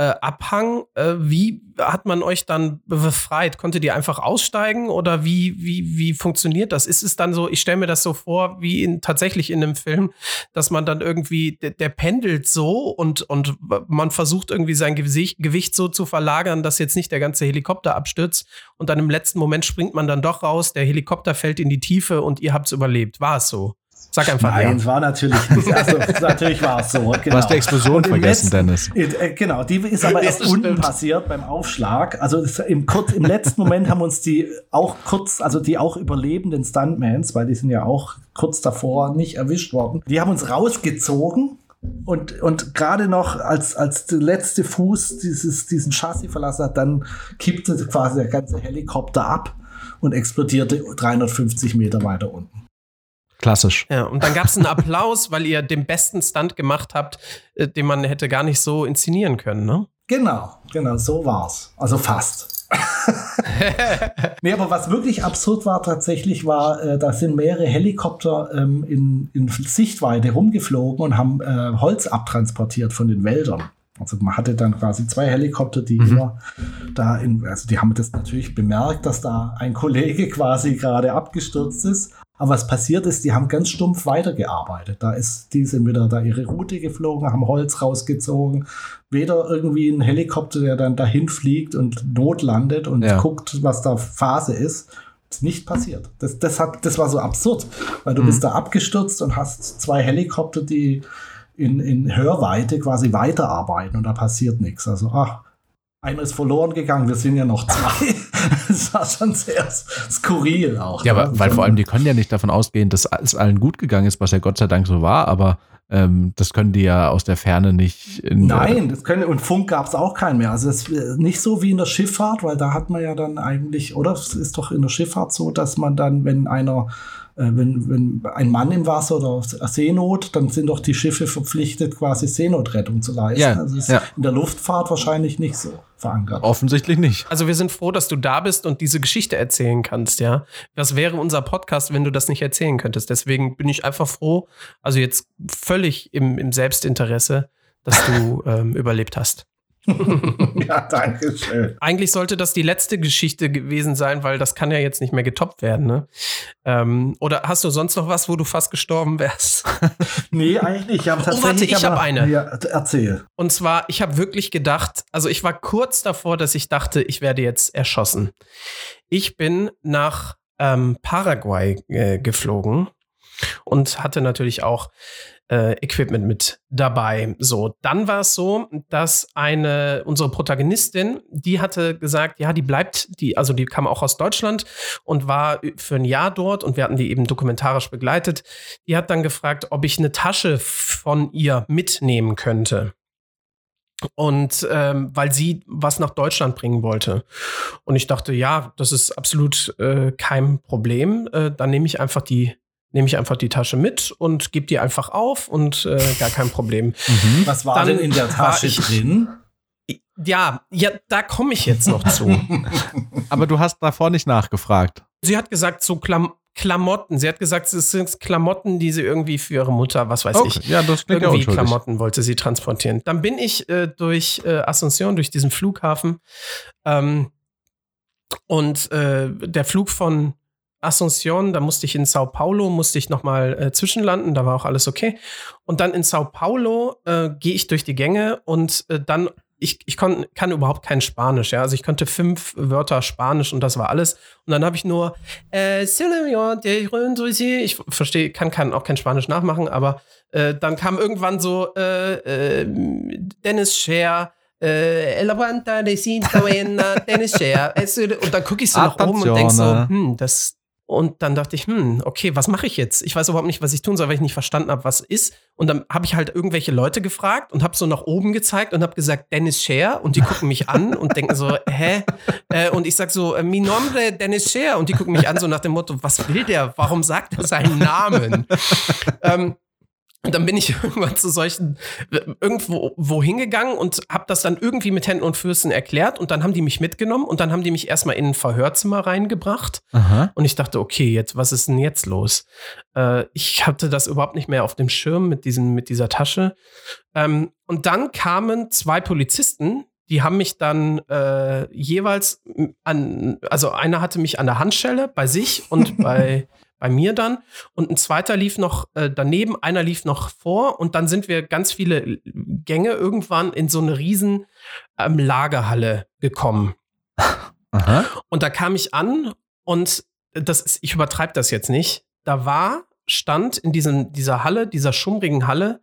C: äh, Abhang. Äh, wie hat man euch dann befreit? Konntet ihr einfach aussteigen oder wie, wie, wie funktioniert das? Ist es dann so, ich stelle mir das so vor, wie in, tatsächlich in einem Film, dass man dann irgendwie, der, der pendelt so und, und man versucht irgendwie sein Gewicht, Gewicht so zu verlagern, dass jetzt nicht der ganze Helikopter abstürzt und dann im letzten Moment springt man dann doch raus, der Helikopter fällt in die Tiefe und ihr habt es überlebt. War es so?
B: Sag einfach Nein, ja. war natürlich nicht. Also, natürlich war es so. Genau.
A: Du hast die Explosion vergessen, letzten,
B: Dennis. Äh, genau, die ist aber erst unten passiert beim Aufschlag. Also im, kurz, im letzten Moment haben uns die auch kurz, also die auch überlebenden Stuntmans, weil die sind ja auch kurz davor nicht erwischt worden, die haben uns rausgezogen und, und gerade noch als, als der letzte Fuß dieses, diesen Chassis verlassen hat, dann kippte quasi der ganze Helikopter ab und explodierte 350 Meter weiter unten.
A: Klassisch.
C: Ja, und dann gab es einen Applaus, weil ihr den besten Stunt gemacht habt, äh, den man hätte gar nicht so inszenieren können, ne?
B: Genau, genau, so war's. Also fast. nee, aber was wirklich absurd war tatsächlich, war, äh, da sind mehrere Helikopter ähm, in, in Sichtweite rumgeflogen und haben äh, Holz abtransportiert von den Wäldern. Also man hatte dann quasi zwei Helikopter, die mhm. immer da in, also die haben das natürlich bemerkt, dass da ein Kollege quasi gerade abgestürzt ist. Aber was passiert ist, die haben ganz stumpf weitergearbeitet. Da ist, die sind wieder da ihre Route geflogen, haben Holz rausgezogen. Weder irgendwie ein Helikopter, der dann dahin fliegt und notlandet und ja. guckt, was da Phase ist. ist nicht passiert. Das, das, hat, das war so absurd, weil du mhm. bist da abgestürzt und hast zwei Helikopter, die in, in Hörweite quasi weiterarbeiten und da passiert nichts. Also, ach, einer ist verloren gegangen, wir sind ja noch zwei. das war schon sehr skurril auch.
A: Ja, aber, weil vor allem die können ja nicht davon ausgehen, dass es allen gut gegangen ist, was ja Gott sei Dank so war, aber ähm, das können die ja aus der Ferne nicht.
B: Nein, das können, und Funk gab es auch keinen mehr. Also das ist nicht so wie in der Schifffahrt, weil da hat man ja dann eigentlich, oder es ist doch in der Schifffahrt so, dass man dann, wenn einer äh, wenn, wenn ein Mann im Wasser oder Seenot, dann sind doch die Schiffe verpflichtet, quasi Seenotrettung zu leisten. Ja, also ist ja. in der Luftfahrt wahrscheinlich nicht so verankert.
A: Offensichtlich nicht.
C: Also wir sind froh, dass du da bist und diese Geschichte erzählen kannst, ja. Was wäre unser Podcast, wenn du das nicht erzählen könntest? Deswegen bin ich einfach froh, also jetzt völlig im, im Selbstinteresse, dass du ähm, überlebt hast.
B: ja, danke schön.
C: Eigentlich sollte das die letzte Geschichte gewesen sein, weil das kann ja jetzt nicht mehr getoppt werden. Ne? Ähm, oder hast du sonst noch was, wo du fast gestorben wärst?
B: nee, eigentlich nicht. Ich
C: oh, warte, ich habe eine.
B: Ja, erzähl.
C: Und zwar, ich habe wirklich gedacht, also ich war kurz davor, dass ich dachte, ich werde jetzt erschossen. Ich bin nach ähm, Paraguay äh, geflogen und hatte natürlich auch äh, Equipment mit dabei. So, dann war es so, dass eine unsere Protagonistin, die hatte gesagt, ja, die bleibt, die also die kam auch aus Deutschland und war für ein Jahr dort und wir hatten die eben dokumentarisch begleitet. Die hat dann gefragt, ob ich eine Tasche von ihr mitnehmen könnte. Und ähm, weil sie was nach Deutschland bringen wollte. Und ich dachte, ja, das ist absolut äh, kein Problem. Äh, dann nehme ich einfach die nehme ich einfach die Tasche mit und gebe die einfach auf und äh, gar kein Problem.
B: Mhm. Was war Dann denn in der Tasche ich, drin?
C: Ja, ja, da komme ich jetzt noch zu.
A: Aber du hast davor nicht nachgefragt.
C: Sie hat gesagt, so Klam Klamotten. Sie hat gesagt, es sind Klamotten, die sie irgendwie für ihre Mutter, was weiß okay. ich.
A: Ja, das
C: klingt irgendwie ja Klamotten wollte sie transportieren. Dann bin ich äh, durch äh, Asunción, durch diesen Flughafen. Ähm, und äh, der Flug von Asunción, da musste ich in Sao Paulo, musste ich nochmal äh, zwischenlanden, da war auch alles okay. Und dann in Sao Paulo äh, gehe ich durch die Gänge und äh, dann, ich, ich kon, kann überhaupt kein Spanisch, ja. Also ich konnte fünf Wörter Spanisch und das war alles. Und dann habe ich nur, äh, ich verstehe, kann, kann auch kein Spanisch nachmachen, aber äh, dann kam irgendwann so äh, äh, Dennis Scher, äh, Levanta de Cinta Dennis Scher. Und dann gucke ich so nach oben und denke so, hm, das, und dann dachte ich, hm, okay, was mache ich jetzt? Ich weiß überhaupt nicht, was ich tun soll, weil ich nicht verstanden habe, was ist. Und dann habe ich halt irgendwelche Leute gefragt und habe so nach oben gezeigt und habe gesagt, Dennis Scher. Und die gucken mich an und denken so, hä? Äh, und ich sag so, äh, mi nombre Dennis Scher. Und die gucken mich an so nach dem Motto, was will der? Warum sagt er seinen Namen? ähm, und dann bin ich irgendwann zu solchen irgendwo wohin gegangen und habe das dann irgendwie mit Händen und Füßen erklärt und dann haben die mich mitgenommen und dann haben die mich erstmal in ein Verhörzimmer reingebracht Aha. und ich dachte, okay, jetzt was ist denn jetzt los? Äh, ich hatte das überhaupt nicht mehr auf dem Schirm mit diesem mit dieser Tasche ähm, und dann kamen zwei Polizisten, die haben mich dann äh, jeweils an, also einer hatte mich an der Handschelle bei sich und bei bei mir dann. Und ein zweiter lief noch äh, daneben, einer lief noch vor und dann sind wir ganz viele Gänge irgendwann in so eine riesen ähm, Lagerhalle gekommen. Aha. Und da kam ich an und das ist, ich übertreibe das jetzt nicht. Da war, stand in diesen, dieser Halle, dieser schummrigen Halle,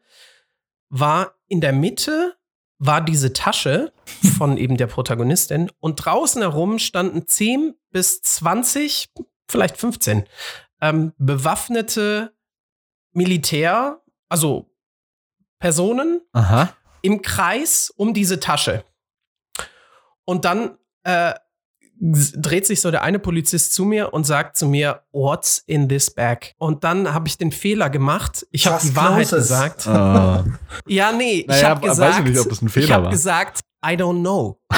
C: war in der Mitte war diese Tasche von eben der Protagonistin und draußen herum standen 10 bis 20, vielleicht 15 ähm, bewaffnete Militär, also Personen Aha. im Kreis um diese Tasche. Und dann äh, dreht sich so der eine Polizist zu mir und sagt zu mir, What's in this bag? Und dann habe ich den Fehler gemacht. Ich habe die Wahrheit gesagt. Uh. Ja, nee, naja, ich habe gesagt, ich, nicht, ich habe gesagt, I don't know.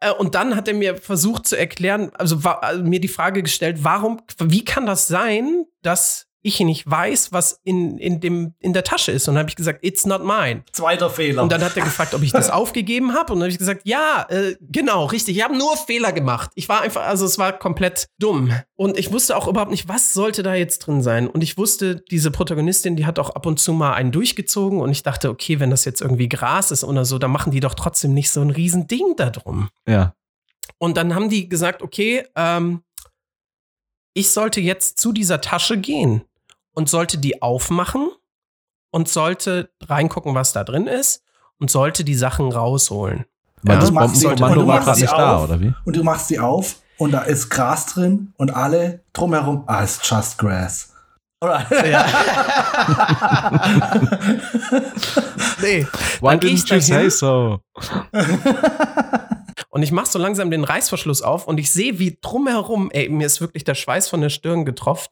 C: Äh, und dann hat er mir versucht zu erklären, also, war, also mir die Frage gestellt, warum, wie kann das sein, dass ich nicht weiß, was in, in, dem, in der Tasche ist. Und dann habe ich gesagt, it's not mine.
B: Zweiter Fehler.
C: Und dann hat er gefragt, ob ich das aufgegeben habe. Und dann habe ich gesagt, ja, äh, genau, richtig. Ich habe nur Fehler gemacht. Ich war einfach, also es war komplett dumm. Und ich wusste auch überhaupt nicht, was sollte da jetzt drin sein. Und ich wusste, diese Protagonistin, die hat auch ab und zu mal einen durchgezogen. Und ich dachte, okay, wenn das jetzt irgendwie Gras ist oder so, dann machen die doch trotzdem nicht so ein Riesending da drum.
A: Ja.
C: Und dann haben die gesagt, okay, ähm, ich sollte jetzt zu dieser Tasche gehen und sollte die aufmachen und sollte reingucken, was da drin ist und sollte die Sachen rausholen.
A: Weil ja? das Bombenkommando war gerade nicht da, oder wie?
B: Und du machst sie auf und da ist Gras drin und alle drumherum, ah, ist just grass. Oder? Ja.
A: nee. Why didn't you say so?
C: Und ich mache so langsam den Reißverschluss auf und ich sehe, wie drumherum, ey, mir ist wirklich der Schweiß von der Stirn getroffen,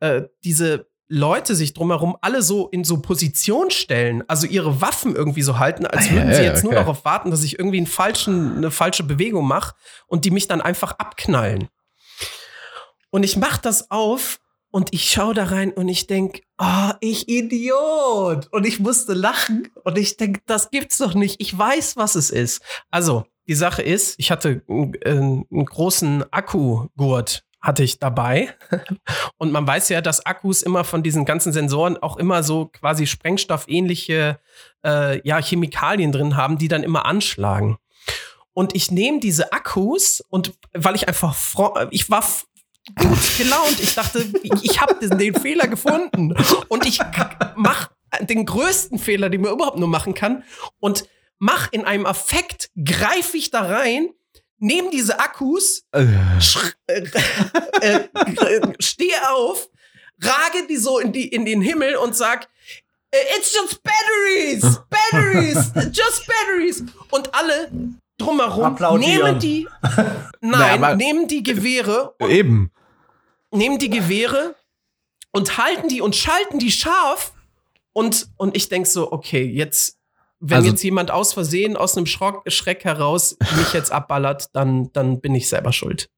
C: äh, diese Leute sich drumherum alle so in so Position stellen, also ihre Waffen irgendwie so halten, als würden ah, sie jetzt okay. nur darauf warten, dass ich irgendwie einen falschen, eine falsche Bewegung mache und die mich dann einfach abknallen. Und ich mache das auf und ich schaue da rein und ich denke, oh, ah, ich Idiot. Und ich musste lachen und ich denke, das gibt's doch nicht. Ich weiß, was es ist. Also, die Sache ist, ich hatte einen, einen großen Akkugurt hatte ich dabei. Und man weiß ja, dass Akkus immer von diesen ganzen Sensoren auch immer so quasi sprengstoffähnliche äh, ja, Chemikalien drin haben, die dann immer anschlagen. Und ich nehme diese Akkus und weil ich einfach, ich war gut gelaunt. Ich dachte, ich habe den, den Fehler gefunden. Und ich mach den größten Fehler, den man überhaupt nur machen kann. Und mach in einem Affekt, greife ich da rein, nehme diese Akkus, äh. äh, äh, stehe auf, rage die so in, die, in den Himmel und sag, It's just batteries! Batteries! just batteries! Und alle drumherum nehmen die, nein, naja, nehmen die Gewehre.
A: Eben.
C: Nehmen die Gewehre und halten die und schalten die scharf. Und, und ich denk so, okay, jetzt, wenn also, jetzt jemand aus Versehen aus einem Schrock, Schreck heraus mich jetzt abballert, dann, dann bin ich selber schuld.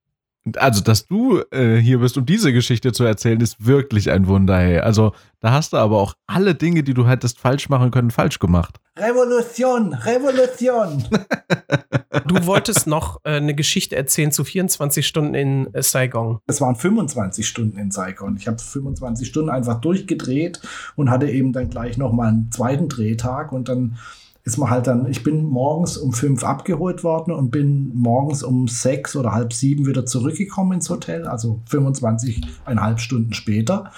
A: Also, dass du äh, hier bist, um diese Geschichte zu erzählen, ist wirklich ein Wunder, hey. Also, da hast du aber auch alle Dinge, die du hättest falsch machen können, falsch gemacht.
B: Revolution, Revolution.
C: du wolltest noch äh, eine Geschichte erzählen zu 24 Stunden in äh, Saigon.
B: Es waren 25 Stunden in Saigon. Ich habe 25 Stunden einfach durchgedreht und hatte eben dann gleich noch mal einen zweiten Drehtag und dann ist man halt dann, ich bin morgens um fünf abgeholt worden und bin morgens um sechs oder halb sieben wieder zurückgekommen ins Hotel, also 25,5 Stunden später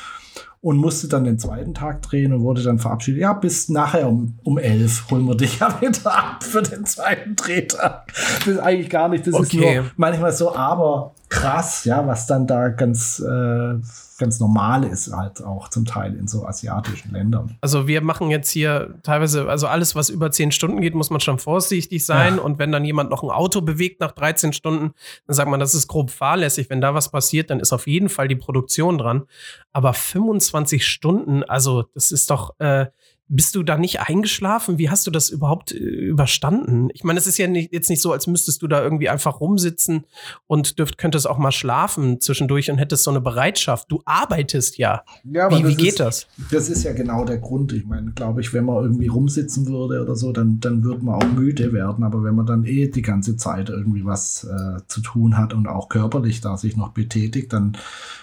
B: und musste dann den zweiten Tag drehen und wurde dann verabschiedet. Ja, bis nachher um, um elf holen wir dich ja wieder ab für den zweiten Drehtag. Das ist eigentlich gar nicht, das okay. ist nur manchmal so, aber krass, ja, was dann da ganz, äh, ganz normal ist, halt auch zum Teil in so asiatischen Ländern.
C: Also wir machen jetzt hier teilweise, also alles, was über zehn Stunden geht, muss man schon vorsichtig sein. Ja. Und wenn dann jemand noch ein Auto bewegt nach 13 Stunden, dann sagt man, das ist grob fahrlässig. Wenn da was passiert, dann ist auf jeden Fall die Produktion dran. Aber 25 Stunden, also das ist doch, äh, bist du da nicht eingeschlafen? Wie hast du das überhaupt äh, überstanden? Ich meine, es ist ja nicht, jetzt nicht so, als müsstest du da irgendwie einfach rumsitzen und dürft, könntest auch mal schlafen zwischendurch und hättest so eine Bereitschaft. Du arbeitest ja. ja wie, wie geht
B: ist,
C: das?
B: Das ist ja genau der Grund. Ich meine, glaube ich, wenn man irgendwie rumsitzen würde oder so, dann, dann würde man auch müde werden. Aber wenn man dann eh die ganze Zeit irgendwie was äh, zu tun hat und auch körperlich da sich noch betätigt, dann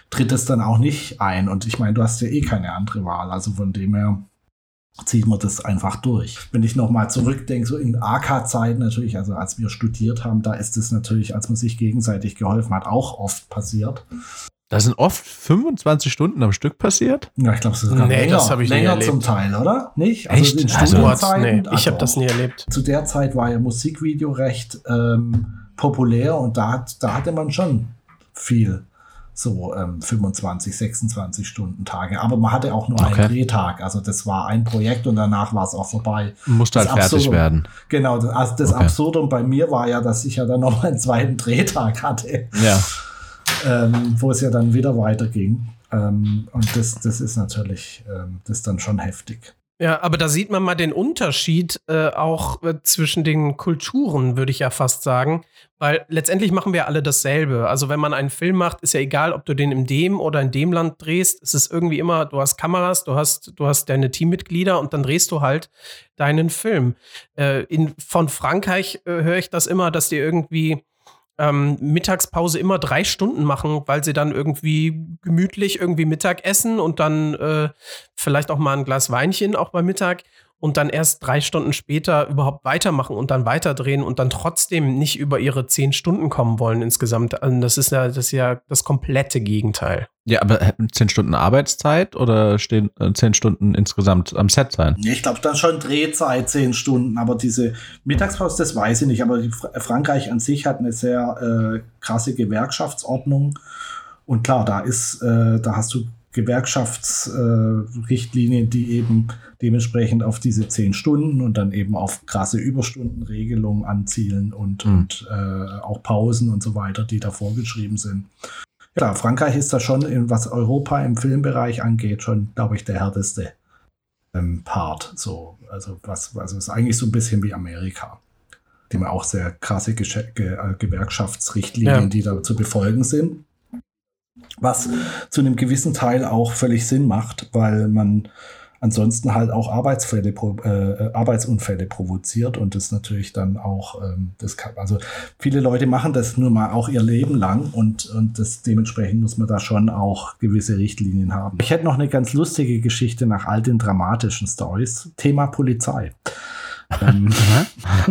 B: tritt es dann auch nicht ein. Und ich meine, du hast ja eh keine andere Wahl. Also von dem her zieht man das einfach durch. Wenn ich nochmal zurückdenke, so in AK-Zeiten natürlich, also als wir studiert haben, da ist es natürlich, als man sich gegenseitig geholfen hat, auch oft passiert.
A: Da sind oft 25 Stunden am Stück passiert?
B: Ja, ich glaube, es ist nee, länger,
C: das ich länger
B: zum Teil, oder? Nicht?
C: Also Echt? In also, nee, ich also habe das nie erlebt.
B: Zu der Zeit war ja Musikvideo recht ähm, populär und da, da hatte man schon viel so ähm, 25, 26 Stunden Tage. Aber man hatte auch nur okay. einen Drehtag. Also das war ein Projekt und danach war es auch vorbei.
A: Musste halt fertig Absurdum, werden.
B: Genau, das, also das okay. Absurdum bei mir war ja, dass ich ja dann noch einen zweiten Drehtag hatte.
A: Ja.
B: Ähm, wo es ja dann wieder weiterging. Ähm, und das, das ist natürlich, ähm, das dann schon heftig.
C: Ja, aber da sieht man mal den Unterschied äh, auch äh, zwischen den Kulturen, würde ich ja fast sagen. Weil letztendlich machen wir alle dasselbe. Also wenn man einen Film macht, ist ja egal, ob du den in dem oder in dem Land drehst. Es ist irgendwie immer, du hast Kameras, du hast, du hast deine Teammitglieder und dann drehst du halt deinen Film. Äh, in, von Frankreich äh, höre ich das immer, dass die irgendwie ähm, Mittagspause immer drei Stunden machen, weil sie dann irgendwie gemütlich irgendwie Mittag essen und dann äh, vielleicht auch mal ein Glas Weinchen auch beim Mittag und dann erst drei Stunden später überhaupt weitermachen und dann weiterdrehen und dann trotzdem nicht über ihre zehn Stunden kommen wollen insgesamt. Also das ist ja das, ist ja das komplette Gegenteil.
A: Ja, aber zehn Stunden Arbeitszeit oder stehen äh, zehn Stunden insgesamt am Set sein?
B: Ich glaube dann schon Drehzeit zehn Stunden, aber diese Mittagspause, das weiß ich nicht. Aber Frankreich an sich hat eine sehr äh, krasse Gewerkschaftsordnung. Und klar, da ist, äh, da hast du Gewerkschaftsrichtlinien, äh, die eben dementsprechend auf diese zehn Stunden und dann eben auf krasse Überstundenregelungen anzielen und, mhm. und äh, auch Pausen und so weiter, die da vorgeschrieben sind. Ja, Frankreich ist da schon, in, was Europa im Filmbereich angeht, schon, glaube ich, der härteste ähm, Part. So, also was, also ist eigentlich so ein bisschen wie Amerika. Dem auch sehr krasse Ge Ge äh, Gewerkschaftsrichtlinien, ja. die da zu befolgen sind. Was zu einem gewissen Teil auch völlig Sinn macht, weil man ansonsten halt auch Arbeitsfälle, äh, Arbeitsunfälle provoziert und das natürlich dann auch, ähm, das kann, also viele Leute machen das nur mal auch ihr Leben lang und, und das dementsprechend muss man da schon auch gewisse Richtlinien haben. Ich hätte noch eine ganz lustige Geschichte nach all den dramatischen Stories. Thema Polizei. Ähm,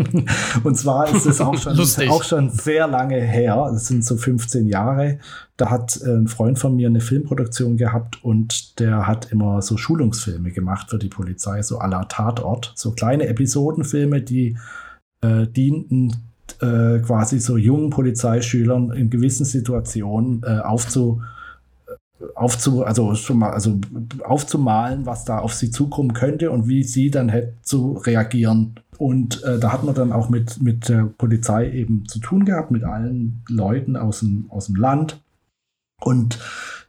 B: und zwar ist es auch schon, auch schon sehr lange her, das sind so 15 Jahre. Da hat äh, ein Freund von mir eine Filmproduktion gehabt und der hat immer so Schulungsfilme gemacht für die Polizei, so à la Tatort, so kleine Episodenfilme, die äh, dienten äh, quasi so jungen Polizeischülern in gewissen Situationen äh, aufzu aufzu, also, schon mal, also aufzumalen, was da auf sie zukommen könnte und wie sie dann hätte zu reagieren. Und äh, da hat man dann auch mit, mit der Polizei eben zu tun gehabt, mit allen Leuten aus dem, aus dem Land. Und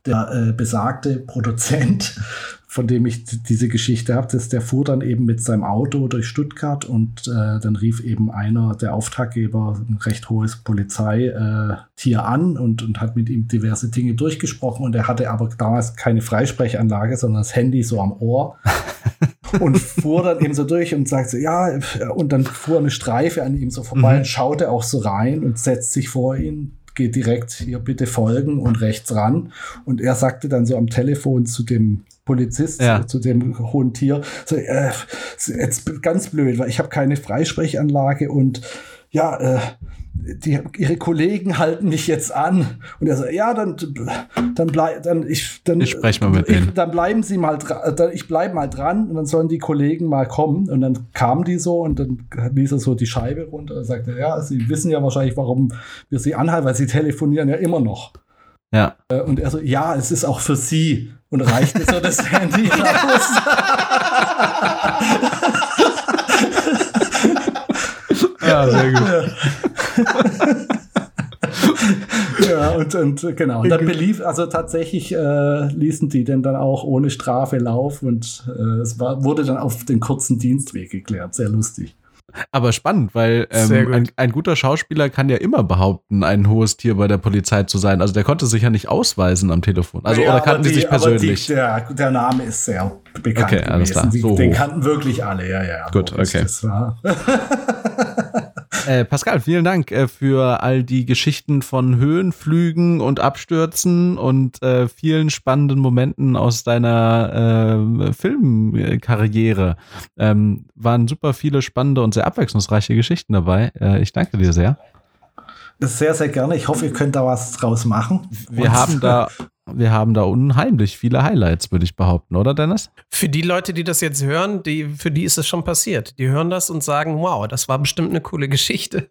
B: der äh, besagte Produzent von dem ich diese Geschichte habe, dass der fuhr dann eben mit seinem Auto durch Stuttgart und äh, dann rief eben einer der Auftraggeber ein recht hohes Polizeitier äh, an und, und hat mit ihm diverse Dinge durchgesprochen und er hatte aber damals keine Freisprechanlage, sondern das Handy so am Ohr und fuhr dann eben so durch und sagte, ja, und dann fuhr eine Streife an ihm so vorbei mhm. und schaute auch so rein und setzt sich vor ihn geht direkt hier bitte folgen und rechts ran. Und er sagte dann so am Telefon zu dem Polizist, ja. zu dem hohen Tier, so, äh, jetzt ganz blöd, weil ich habe keine Freisprechanlage und ja, äh, die, ihre Kollegen halten mich jetzt an. Und er sagt, ja, dann, dann bleib, dann ich, dann,
A: ich spreche mal mit ich, denen.
B: Dann bleiben sie mal dran, ich bleibe mal dran und dann sollen die Kollegen mal kommen. Und dann kamen die so und dann ließ er so die Scheibe runter und sagte, ja, sie wissen ja wahrscheinlich, warum wir sie anhalten, weil sie telefonieren ja immer noch.
A: Ja.
B: Äh, und er so, ja, es ist auch für sie. Und reichte so das Handy raus.
A: ja, sehr gut.
B: ja, und, und genau. Und dann belief, also tatsächlich äh, ließen die den dann auch ohne Strafe laufen und äh, es war, wurde dann auf den kurzen Dienstweg geklärt. Sehr lustig.
A: Aber spannend, weil ähm, gut. ein, ein, guter Schauspieler kann ja immer behaupten, ein hohes Tier bei der Polizei zu sein. Also der konnte sich ja nicht ausweisen am Telefon. Also ja, oder kannten die, die sich persönlich?
B: Die, der, der, Name ist sehr bekannt okay, gewesen. Alles klar. So den hoch. kannten wirklich alle, ja, ja.
A: Gut, okay. Das war Äh, Pascal, vielen Dank äh, für all die Geschichten von Höhenflügen und Abstürzen und äh, vielen spannenden Momenten aus deiner äh, Filmkarriere. Ähm, waren super viele spannende und sehr abwechslungsreiche Geschichten dabei. Äh, ich danke dir sehr.
B: Sehr, sehr gerne. Ich hoffe, ihr könnt da was draus machen.
A: Wir haben da wir haben da unheimlich viele Highlights, würde ich behaupten, oder Dennis?
C: Für die Leute, die das jetzt hören, die, für die ist es schon passiert. Die hören das und sagen, wow, das war bestimmt eine coole Geschichte.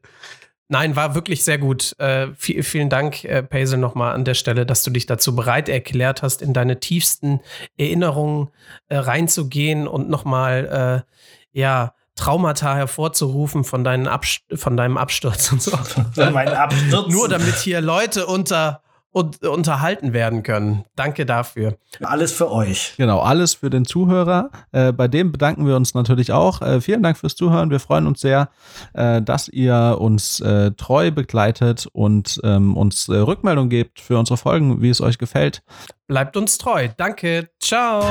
C: Nein, war wirklich sehr gut. Äh, viel, vielen Dank, äh, Paisel, nochmal an der Stelle, dass du dich dazu bereit erklärt hast, in deine tiefsten Erinnerungen äh, reinzugehen und nochmal, äh, ja, Traumata hervorzurufen von, deinen von deinem Absturz und so. Von meinen Absturz. Nur damit hier Leute unter und unterhalten werden können. Danke dafür.
B: Alles für euch.
A: Genau, alles für den Zuhörer. Äh, bei dem bedanken wir uns natürlich auch. Äh, vielen Dank fürs Zuhören. Wir freuen uns sehr, äh, dass ihr uns äh, treu begleitet und ähm, uns äh, Rückmeldung gebt für unsere Folgen, wie es euch gefällt.
C: Bleibt uns treu. Danke. Ciao.